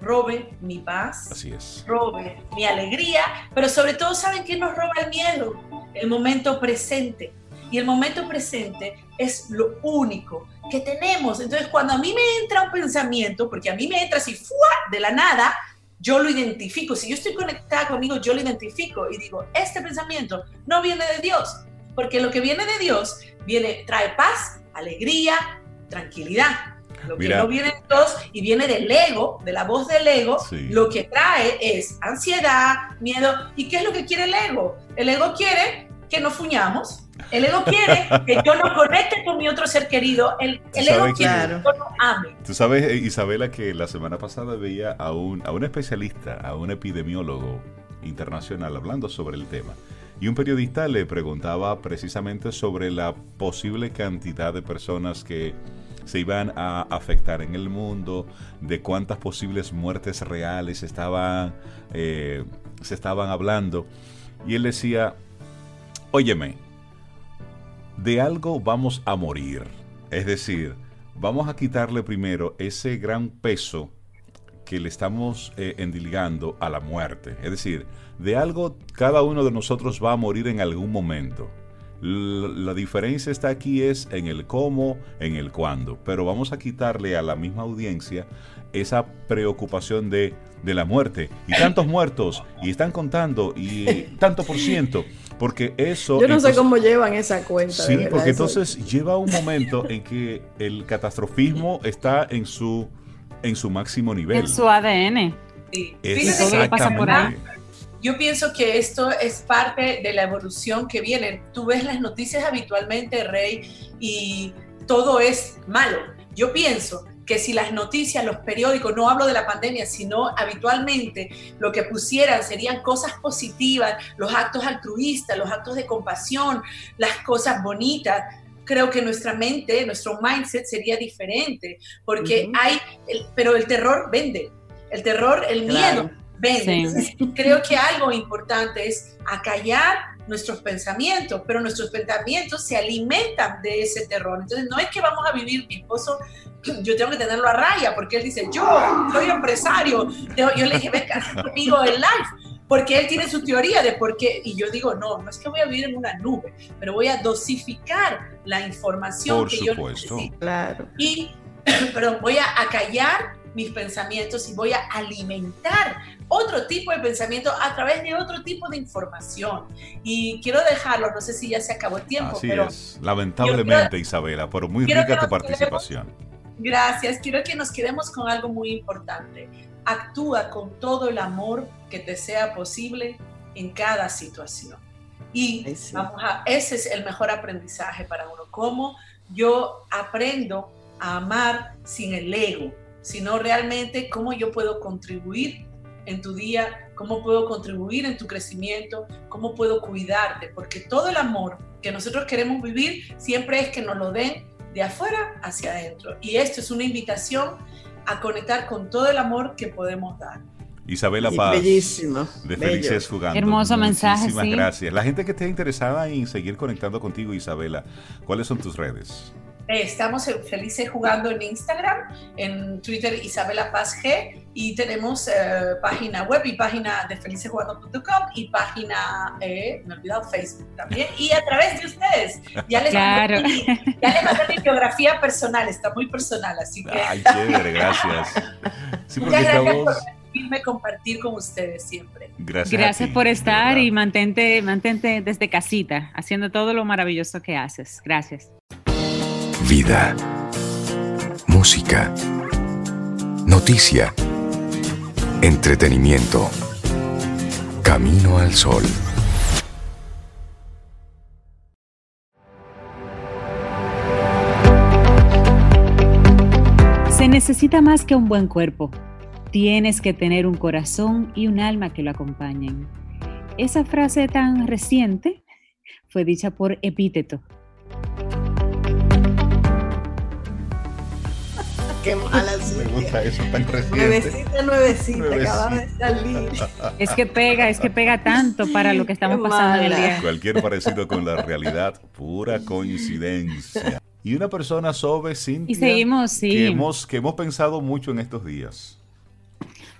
Speaker 6: robe mi paz,
Speaker 3: Así es.
Speaker 6: robe mi alegría, pero sobre todo, ¿saben qué nos roba el miedo? El momento presente. Y el momento presente es lo único que tenemos. Entonces, cuando a mí me entra un pensamiento, porque a mí me entra así, ¡fua! de la nada, yo lo identifico. Si yo estoy conectada conmigo, yo lo identifico y digo, este pensamiento no viene de Dios, porque lo que viene de Dios viene, trae paz, alegría, tranquilidad. Lo Mira. que no viene de Dios y viene del ego, de la voz del ego, sí. lo que trae es ansiedad, miedo. ¿Y qué es lo que quiere el ego? El ego quiere que no fuñamos. El ego quiere que yo no conecte con mi otro ser querido. El, el ego quiere claro. que yo no ame.
Speaker 3: Tú sabes, eh, Isabela, que la semana pasada veía a un, a un especialista, a un epidemiólogo internacional hablando sobre el tema. Y un periodista le preguntaba precisamente sobre la posible cantidad de personas que se iban a afectar en el mundo, de cuántas posibles muertes reales estaban, eh, se estaban hablando. Y él decía, óyeme, de algo vamos a morir. Es decir, vamos a quitarle primero ese gran peso que le estamos eh, endilgando a la muerte. Es decir, de algo cada uno de nosotros va a morir en algún momento. La, la diferencia está aquí es en el cómo, en el cuándo. Pero vamos a quitarle a la misma audiencia esa preocupación de, de la muerte. Y tantos muertos, y están contando, y tanto por ciento. Porque eso.
Speaker 4: Yo no entonces, sé cómo llevan esa cuenta.
Speaker 3: Sí, verdad, porque eso. entonces lleva un momento en que el catastrofismo está en su, en su máximo nivel.
Speaker 2: En su ADN.
Speaker 6: Sí.
Speaker 3: Exactamente.
Speaker 6: Yo pienso que esto es parte de la evolución que viene. Tú ves las noticias habitualmente, Rey, y todo es malo. Yo pienso que si las noticias, los periódicos, no hablo de la pandemia, sino habitualmente lo que pusieran serían cosas positivas, los actos altruistas, los actos de compasión, las cosas bonitas, creo que nuestra mente, nuestro mindset sería diferente, porque hay, pero el terror vende, el terror, el miedo vende. Entonces, creo que algo importante es acallar nuestros pensamientos, pero nuestros pensamientos se alimentan de ese terror. Entonces, no es que vamos a vivir, mi esposo, yo tengo que tenerlo a raya, porque él dice, yo soy empresario. Yo le dije, venga conmigo en live, porque él tiene su teoría de por qué, y yo digo, no, no es que voy a vivir en una nube, pero voy a dosificar la información que yo necesito. Claro. Y, perdón, voy a acallar mis pensamientos y voy a alimentar otro tipo de pensamiento a través de otro tipo de información. Y quiero dejarlo, no sé si ya se acabó el tiempo.
Speaker 3: Así es, lamentablemente Isabela, pero muy rica tu participación.
Speaker 6: Gracias, quiero que nos quedemos con algo muy importante. Actúa con todo el amor que te sea posible en cada situación. Y vamos a, ese es el mejor aprendizaje para uno, cómo yo aprendo a amar sin el ego, sino realmente cómo yo puedo contribuir en tu día, cómo puedo contribuir en tu crecimiento, cómo puedo cuidarte, porque todo el amor que nosotros queremos vivir siempre es que nos lo den de afuera hacia adentro. Y esto es una invitación a conectar con todo el amor que podemos dar.
Speaker 3: Isabela Paz. Bellísimo. De Felices Jugando.
Speaker 2: Hermoso mensaje.
Speaker 3: Muchísimas gracias. La gente que esté interesada en seguir conectando contigo, Isabela, ¿cuáles son tus redes?
Speaker 6: Estamos felices jugando en Instagram, en Twitter Isabela Paz G y tenemos eh, página web y página de felicesjugando.com y página, eh, me he olvidado, Facebook también y a través de ustedes. Ya les, claro. ya les mandé mi biografía personal, está muy personal, así que...
Speaker 3: Ay, chévere, gracias.
Speaker 6: Sí, porque Muchas gracias por permitirme compartir con ustedes siempre.
Speaker 2: Gracias. Gracias por estar y mantente, mantente desde casita, haciendo todo lo maravilloso que haces. Gracias.
Speaker 1: Vida. Música. Noticia. Entretenimiento. Camino al sol.
Speaker 2: Se necesita más que un buen cuerpo. Tienes que tener un corazón y un alma que lo acompañen. Esa frase tan reciente fue dicha por Epíteto,
Speaker 4: Mala
Speaker 3: Me gusta eso tan reciente.
Speaker 4: Nuevecita, nuevecita, acaba de salir.
Speaker 2: Es que pega, es que pega tanto para lo que estamos pasando en el día.
Speaker 3: Cualquier parecido con la realidad, pura coincidencia. Y una persona sobre sin
Speaker 2: y seguimos, sí.
Speaker 3: que, hemos, que hemos pensado mucho en estos días.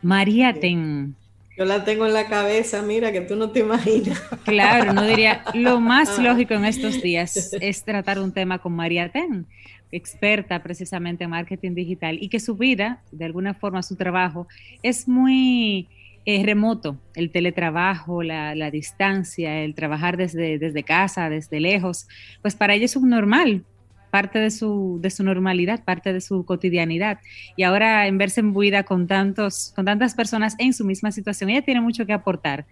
Speaker 2: María Ten.
Speaker 4: Yo la tengo en la cabeza, mira, que tú no te imaginas.
Speaker 2: Claro, no diría, lo más ah. lógico en estos días es tratar un tema con María Ten, experta precisamente en marketing digital y que su vida, de alguna forma su trabajo, es muy eh, remoto, el teletrabajo, la, distancia, el trabajar desde, desde casa, desde lejos, pues para ella es un normal, parte de su, de su normalidad, parte de su cotidianidad. Y ahora en verse embuida con, tantos, con tantas personas en su misma situación, ella tiene mucho que aportar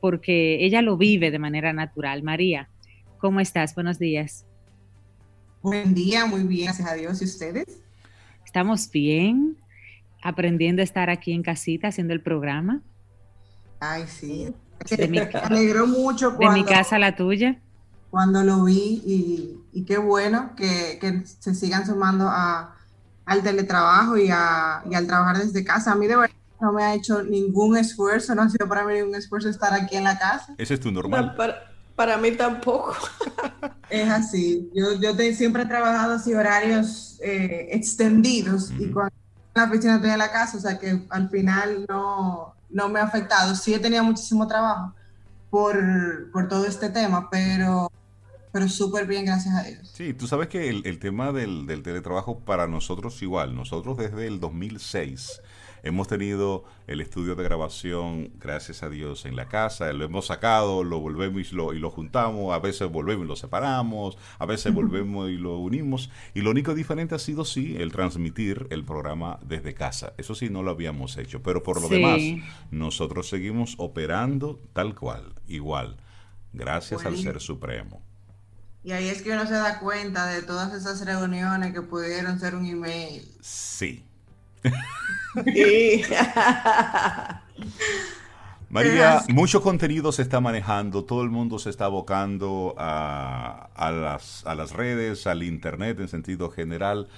Speaker 2: porque ella lo vive de manera natural. María, ¿cómo estás? Buenos días.
Speaker 7: Buen día, muy bien, gracias a Dios. ¿Y ustedes?
Speaker 2: Estamos bien, aprendiendo a estar aquí en casita haciendo el programa.
Speaker 7: Ay, sí. me alegró mucho
Speaker 2: de mi casa a la tuya.
Speaker 7: Cuando lo vi y, qué bueno que, se sigan sumando a, al teletrabajo y, al trabajar desde casa. A mí de verdad no me ha hecho ningún esfuerzo, no ha sido para mí ningún esfuerzo estar aquí en la casa.
Speaker 3: Ese es tu normal.
Speaker 4: Para mí tampoco.
Speaker 7: es así. Yo, yo siempre he trabajado así horarios eh, extendidos y cuando la oficina estoy en la casa, o sea que al final no, no me ha afectado. Sí he tenido muchísimo trabajo por, por todo este tema, pero, pero súper bien, gracias a Dios.
Speaker 3: Sí, tú sabes que el, el tema del, del teletrabajo para nosotros igual. Nosotros desde el 2006 Hemos tenido el estudio de grabación, gracias a Dios, en la casa, lo hemos sacado, lo volvemos y lo, y lo juntamos, a veces volvemos y lo separamos, a veces volvemos y lo unimos. Y lo único diferente ha sido, sí, el transmitir el programa desde casa. Eso sí, no lo habíamos hecho, pero por lo demás, nosotros seguimos operando tal cual, igual, gracias al Ser Supremo.
Speaker 7: Y ahí es que uno se da cuenta de todas esas reuniones que pudieron ser un email.
Speaker 3: Sí.
Speaker 4: Sí.
Speaker 3: María, mucho contenido se está manejando, todo el mundo se está abocando a, a las, a las redes, al Internet en sentido general.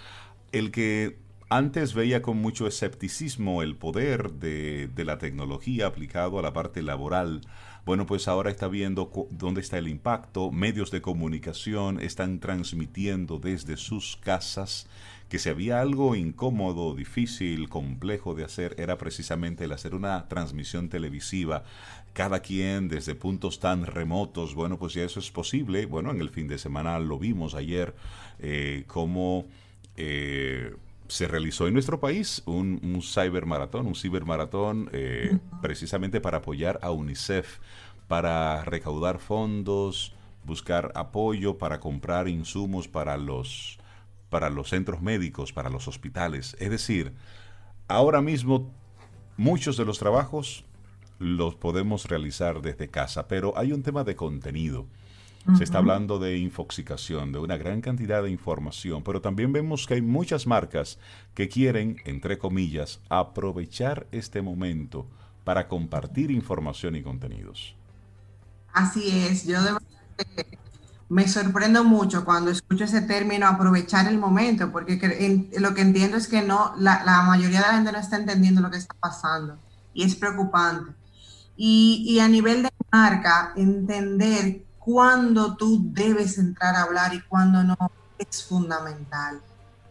Speaker 3: El que antes veía con mucho escepticismo el poder de, de la tecnología aplicado a la parte laboral, bueno, pues ahora está viendo dónde está el impacto, medios de comunicación están transmitiendo desde sus casas que si había algo incómodo, difícil, complejo de hacer, era precisamente el hacer una transmisión televisiva, cada quien desde puntos tan remotos, bueno, pues ya eso es posible, bueno, en el fin de semana lo vimos ayer, eh, cómo eh, se realizó en nuestro país un, un cybermaratón, un cibermaratón, eh, precisamente para apoyar a UNICEF, para recaudar fondos, buscar apoyo, para comprar insumos para los, para los centros médicos, para los hospitales. Es decir, ahora mismo muchos de los trabajos los podemos realizar desde casa, pero hay un tema de contenido. Se está hablando de infoxicación, de una gran cantidad de información, pero también vemos que hay muchas marcas que quieren, entre comillas, aprovechar este momento para compartir información y contenidos.
Speaker 7: Así es, yo de verdad me sorprendo mucho cuando escucho ese término aprovechar el momento, porque en- lo que entiendo es que no, la, la mayoría de la gente no está entendiendo lo que está pasando y es preocupante. Y, y a nivel de marca, entender cuándo tú debes entrar a hablar y cuándo no es fundamental.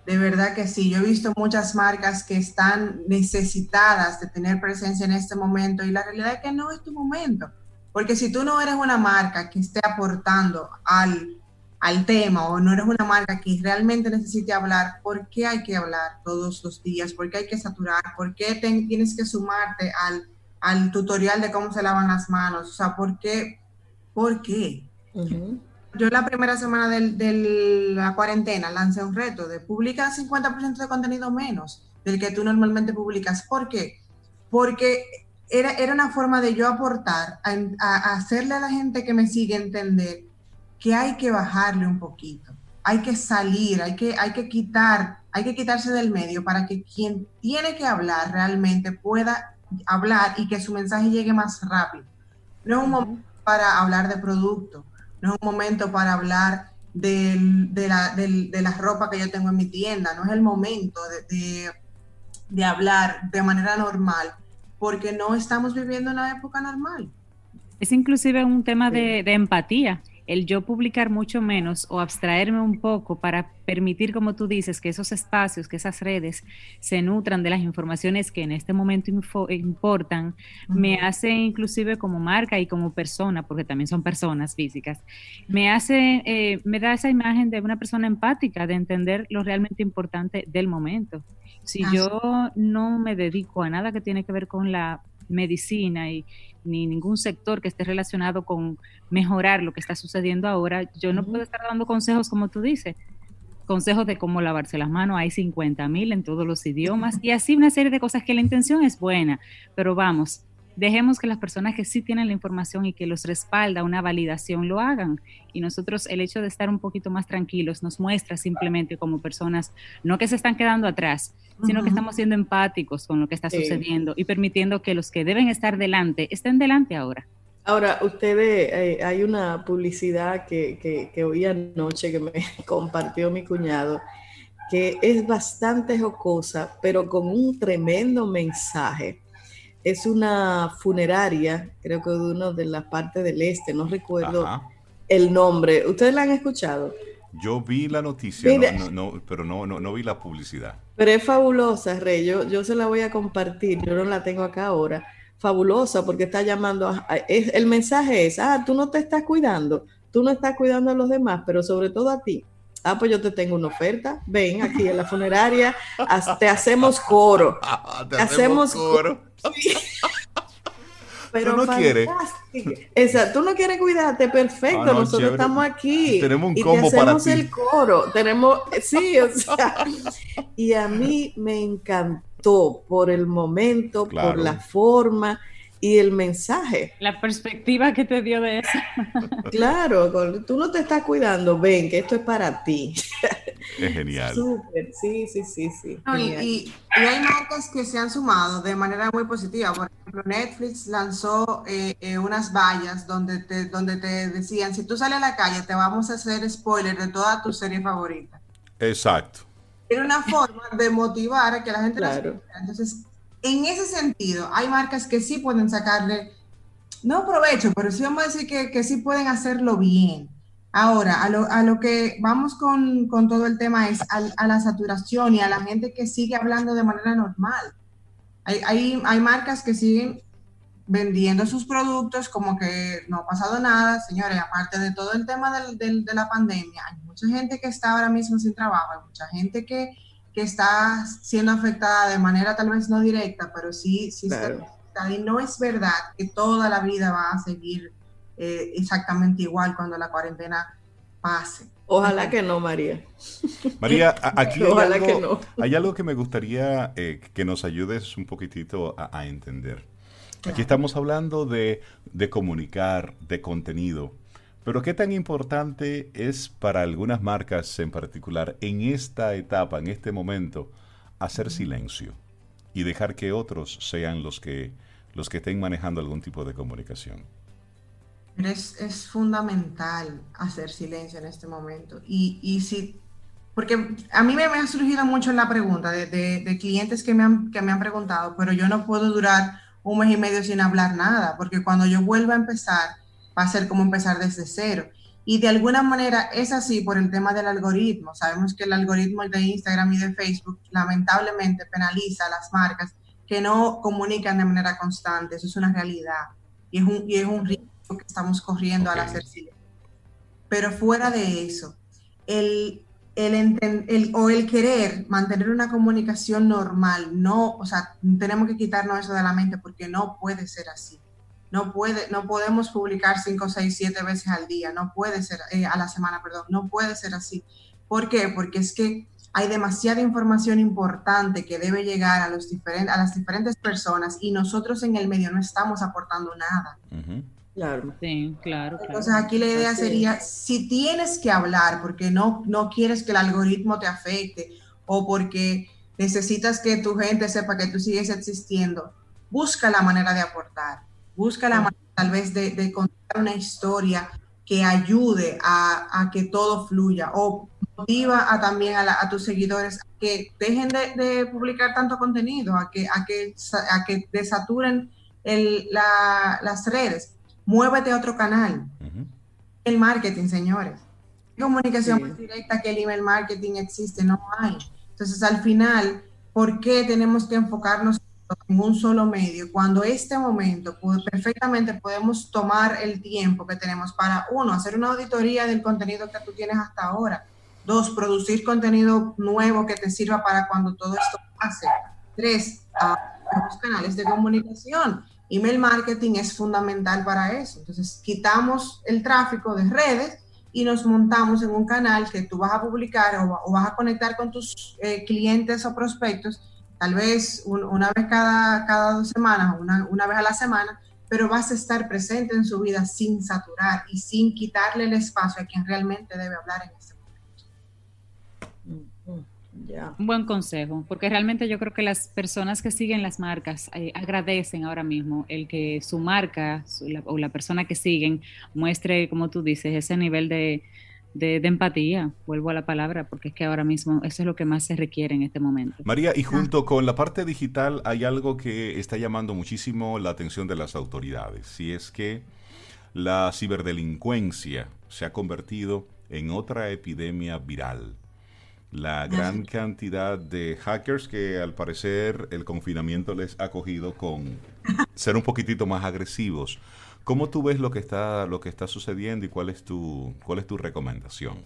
Speaker 7: De verdad que sí, yo he visto muchas marcas que están necesitadas de tener presencia en este momento y la realidad es que no es tu momento. Porque si tú no eres una marca que esté aportando al, al tema o no eres una marca que realmente necesite hablar, ¿por qué hay que hablar todos los días? ¿Por qué hay que saturar? ¿Por qué te- tienes que sumarte al, al tutorial de cómo se lavan las manos? O sea, ¿por qué? ¿Por qué? Yo la primera semana de la cuarentena lancé un reto de publicar 50% de contenido menos del que tú normalmente publicas. ¿Por qué? Porque era, era una forma de yo aportar, a hacerle a la gente que me sigue entender que hay que bajarle un poquito, hay que salir, hay que, hay que quitar, hay que quitarse del medio para que quien tiene que hablar realmente pueda hablar y que su mensaje llegue más rápido. No es un momento para hablar de producto, no es un momento para hablar del- de, la, del- de la ropa que yo tengo en mi tienda, no es el momento de, de- de hablar de manera normal, porque no estamos viviendo una época normal.
Speaker 2: Es inclusive un tema de, de empatía, el yo publicar mucho menos o abstraerme un poco para permitir, como tú dices, que esos espacios, que esas redes se nutran de las informaciones que en este momento importan, me hace inclusive como marca y como persona, porque también son personas físicas, me hace, eh, me da esa imagen de una persona empática, de entender lo realmente importante del momento. Si yo no me dedico a nada que tiene que ver con la medicina y ni ningún sector que esté relacionado con mejorar lo que está sucediendo ahora, yo no puedo estar dando consejos como tú dices. Consejos de cómo lavarse las manos, hay 50 mil en todos los idiomas y así una serie de cosas que la intención es buena, pero vamos, dejemos que las personas que sí tienen la información y que los respalda una validación lo hagan. Y nosotros el hecho de estar un poquito más tranquilos nos muestra simplemente como personas, no que se están quedando atrás, sino que estamos siendo empáticos con lo que está
Speaker 4: Sí.
Speaker 2: sucediendo y permitiendo que los que deben estar delante estén delante ahora.
Speaker 4: Ahora, ustedes, eh, hay una publicidad que, que, que oí anoche que me compartió mi cuñado, que es bastante jocosa, pero con un tremendo mensaje. Es una funeraria, creo que de una de las partes del este, no recuerdo
Speaker 3: Ajá.
Speaker 4: el nombre. ¿Ustedes la han escuchado?
Speaker 3: Yo vi la noticia,
Speaker 4: Mira.
Speaker 3: no, no, no, pero no, no, no vi la publicidad.
Speaker 4: Pero es fabulosa, Rey. Yo, yo se la voy a compartir. Yo no la tengo acá ahora. Fabulosa porque está llamando. A, a- es- el mensaje es: Ah, tú no te estás cuidando. Tú no estás cuidando a los demás, pero sobre todo a ti. Ah, pues yo te tengo una oferta. Ven aquí en la funeraria. te hacemos coro.
Speaker 3: Te
Speaker 4: hacemos
Speaker 3: coro.
Speaker 4: Pero
Speaker 3: no quieres?
Speaker 4: Exacto. Tú no quieres cuidarte. Perfecto.
Speaker 3: Ah, no,
Speaker 4: Nosotros
Speaker 3: chévere.
Speaker 4: estamos aquí.
Speaker 3: Tenemos un
Speaker 4: y
Speaker 3: combo
Speaker 4: te
Speaker 3: para
Speaker 4: hacemos
Speaker 3: ti.
Speaker 4: el coro. Tenemos, sí, o sea, y a mí me encantó por el momento, por la forma y el mensaje.
Speaker 2: La perspectiva que te dio de eso.
Speaker 4: claro, tú no te estás cuidando, ven, que esto es para ti.
Speaker 3: Es genial.
Speaker 4: Súper, sí, sí, sí, sí.
Speaker 7: y, hay marcas que se han sumado de manera muy positiva. Por ejemplo, Netflix lanzó eh, eh, unas vallas donde te, donde te decían, si tú sales a la calle, te vamos a hacer spoiler de toda tu serie favorita.
Speaker 3: Exacto.
Speaker 7: Era una forma de motivar a que la gente claro. Entonces, en ese sentido, hay marcas que sí pueden sacarle, no provecho, pero sí vamos a decir que, que sí pueden hacerlo bien. Ahora, a lo, a lo que vamos con, con, todo el tema es a, a, la saturación y a la gente que sigue hablando de manera normal. Hay, hay, hay marcas que siguen vendiendo sus productos como que no ha pasado nada. Señores, aparte de todo el tema del, del, de la pandemia, hay mucha gente que está ahora mismo sin trabajo, hay mucha gente que que está siendo afectada de manera tal vez no directa, pero sí, sí está afectada. Y no es verdad que toda la vida va a seguir eh, exactamente igual cuando la cuarentena pase.
Speaker 4: Ojalá que no, María.
Speaker 3: María, aquí hay, algo, que no. hay algo que me gustaría eh, que nos ayudes un poquitito a, entender. Aquí estamos hablando de, de comunicar, de contenido. Pero ¿qué tan importante es para algunas marcas en particular en esta etapa, en este momento, hacer silencio y dejar que otros sean los que, los que estén manejando algún tipo de comunicación?
Speaker 7: Es, es fundamental hacer silencio en este momento. Y, y si, porque a mí me, ha surgido mucho la pregunta de, de, de clientes que me, han, que me han preguntado, pero yo no puedo durar un mes y medio sin hablar nada, porque cuando yo vuelva a empezar, va a ser como empezar desde cero. Y de alguna manera es así por el tema del algoritmo. Sabemos que el algoritmo de Instagram y de Facebook lamentablemente penaliza a las marcas que no comunican de manera constante. Eso es una realidad. Y es un, y es un riesgo que estamos corriendo al hacer silencio. Pero fuera de eso, el, el, el, o el querer mantener una comunicación normal, no, o sea, tenemos que quitarnos eso de la mente porque no puede ser así. No, puede, no podemos publicar 5, 6, 7 veces al día, no puede ser, eh, a la semana, perdón, no puede ser así. ¿Por qué? Porque es que hay demasiada información importante que debe llegar a, los diferentes, a las diferentes personas y nosotros en el medio no estamos aportando nada.
Speaker 2: Claro. Sí, claro,
Speaker 7: Entonces aquí la idea sería, si tienes que hablar porque no, no quieres que el algoritmo te afecte o porque necesitas que tu gente sepa que tú sigues existiendo, busca la manera de aportar busca la manera tal vez de, contar una historia que ayude a, que todo fluya o motiva a, también a, tus seguidores a que dejen de, publicar tanto contenido, a que, a que, a que desaturen las redes. Muévete a otro canal. El marketing, señores. Comunicación más directa que el email marketing existe, no hay. Entonces, al final, ¿por qué tenemos que enfocarnos en un solo medio, cuando este momento perfectamente podemos tomar el tiempo que tenemos para, uno, hacer una auditoría del contenido que tú tienes hasta ahora, dos, producir contenido nuevo que te sirva para cuando todo esto pase, tres, los canales de comunicación. Email marketing es fundamental para eso. Entonces, quitamos el tráfico de redes y nos montamos en un canal que tú vas a publicar o, vas a conectar con tus eh, clientes o prospectos tal vez una vez cada, cada dos semanas o una, una, vez a la semana, pero vas a estar presente en su vida sin saturar y sin quitarle el espacio a quien realmente debe hablar en ese
Speaker 2: momento. Un buen consejo, porque realmente yo creo que las personas que siguen las marcas eh, agradecen ahora mismo el que su marca o la persona que siguen muestre, como tú dices, ese nivel de, de, empatía, vuelvo a la palabra, porque es que ahora mismo eso es lo que más se requiere en este momento.
Speaker 3: María, y junto con la parte digital hay algo que está llamando muchísimo la atención de las autoridades, si es que la ciberdelincuencia se ha convertido en otra epidemia viral. La gran cantidad de hackers que al parecer el confinamiento les ha cogido con ser un poquitito más agresivos. ¿Cómo tú ves lo que está, lo que está sucediendo y cuál es tu, cuál es tu recomendación?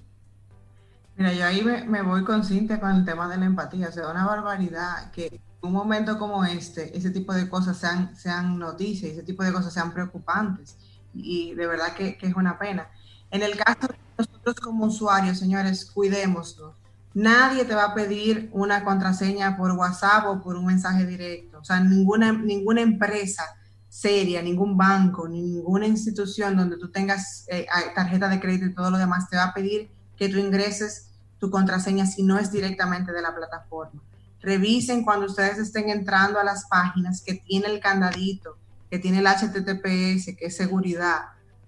Speaker 7: Mira, yo ahí me, voy consciente con el tema de la empatía. O sea, una barbaridad que en un momento como este, ese tipo de cosas sean, sean noticias, ese tipo de cosas sean preocupantes. Y de verdad que, que es una pena. En el caso de nosotros como usuarios, señores, cuidémoslo. Nadie te va a pedir una contraseña por WhatsApp o por un mensaje directo. O sea, ninguna, ninguna empresa seria, ningún banco, ninguna institución donde tú tengas eh, tarjeta de crédito y todo lo demás te va a pedir que tú ingreses tu contraseña si no es directamente de la plataforma. Revisen cuando ustedes estén entrando a las páginas que tiene el candadito, que tiene el HTTPS, que es seguridad.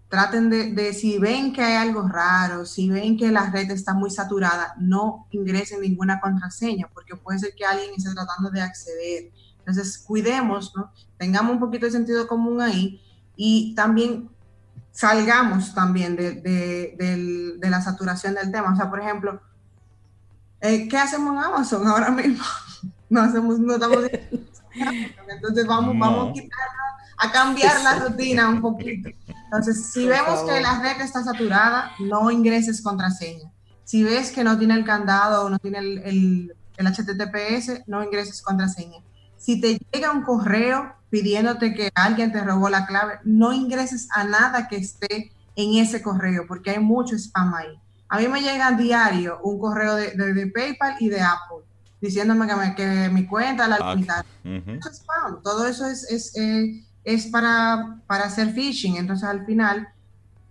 Speaker 7: Traten de, de, si ven que hay algo raro, si ven que la red está muy saturada, no ingresen ninguna contraseña, porque puede ser que alguien esté tratando de acceder. Entonces, cuidemos, ¿no? Tengamos un poquito de sentido común ahí y también salgamos también de, de, de la saturación del tema. O sea, por ejemplo, eh, ¿qué hacemos en Amazon ahora mismo? No hacemos, no estamos... Entonces vamos, vamos a a cambiar la rutina un poquito. Entonces, si vemos que la red está saturada, no ingreses contraseña. Si ves que no tiene el candado o no tiene el, el, el HTTPS, no ingreses contraseña. Si te llega un correo pidiéndote que alguien te robó la clave, no ingreses a nada que esté en ese correo, porque hay mucho spam ahí. A mí me llega a diario un correo de, de, PayPal y de Apple diciéndome que, me, que mi cuenta la ah, limitaron. spam. Todo eso es, es, eh, es para, para, hacer phishing. Entonces, al final,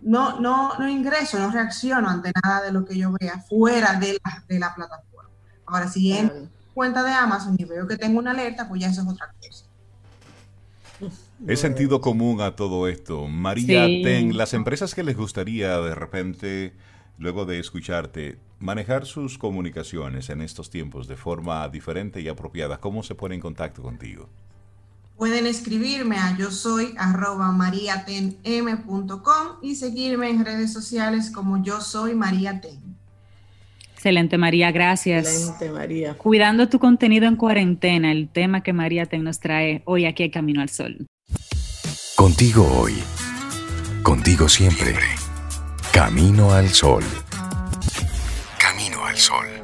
Speaker 7: no, no, no ingreso, no reacciono ante nada de lo que yo vea fuera de la, de la plataforma. Ahora, si entro cuenta de Amazon y veo que tengo una alerta, pues ya eso es otra cosa.
Speaker 3: Es sentido común a todo esto. María Ten, las empresas que les gustaría de repente luego de escucharte, manejar sus comunicaciones en estos tiempos de forma diferente y apropiada, ¿cómo se pone en contacto contigo?
Speaker 7: Pueden escribirme a yo soy arroba mariatenm.com y seguirme en redes sociales como yo soy María Ten.
Speaker 2: Excelente, María, gracias.
Speaker 4: Excelente, María.
Speaker 2: Cuidando tu contenido en cuarentena, el tema que María Ten nos trae hoy aquí a Camino al Sol.
Speaker 1: Contigo hoy, contigo siempre. Camino al Sol. Camino al Sol.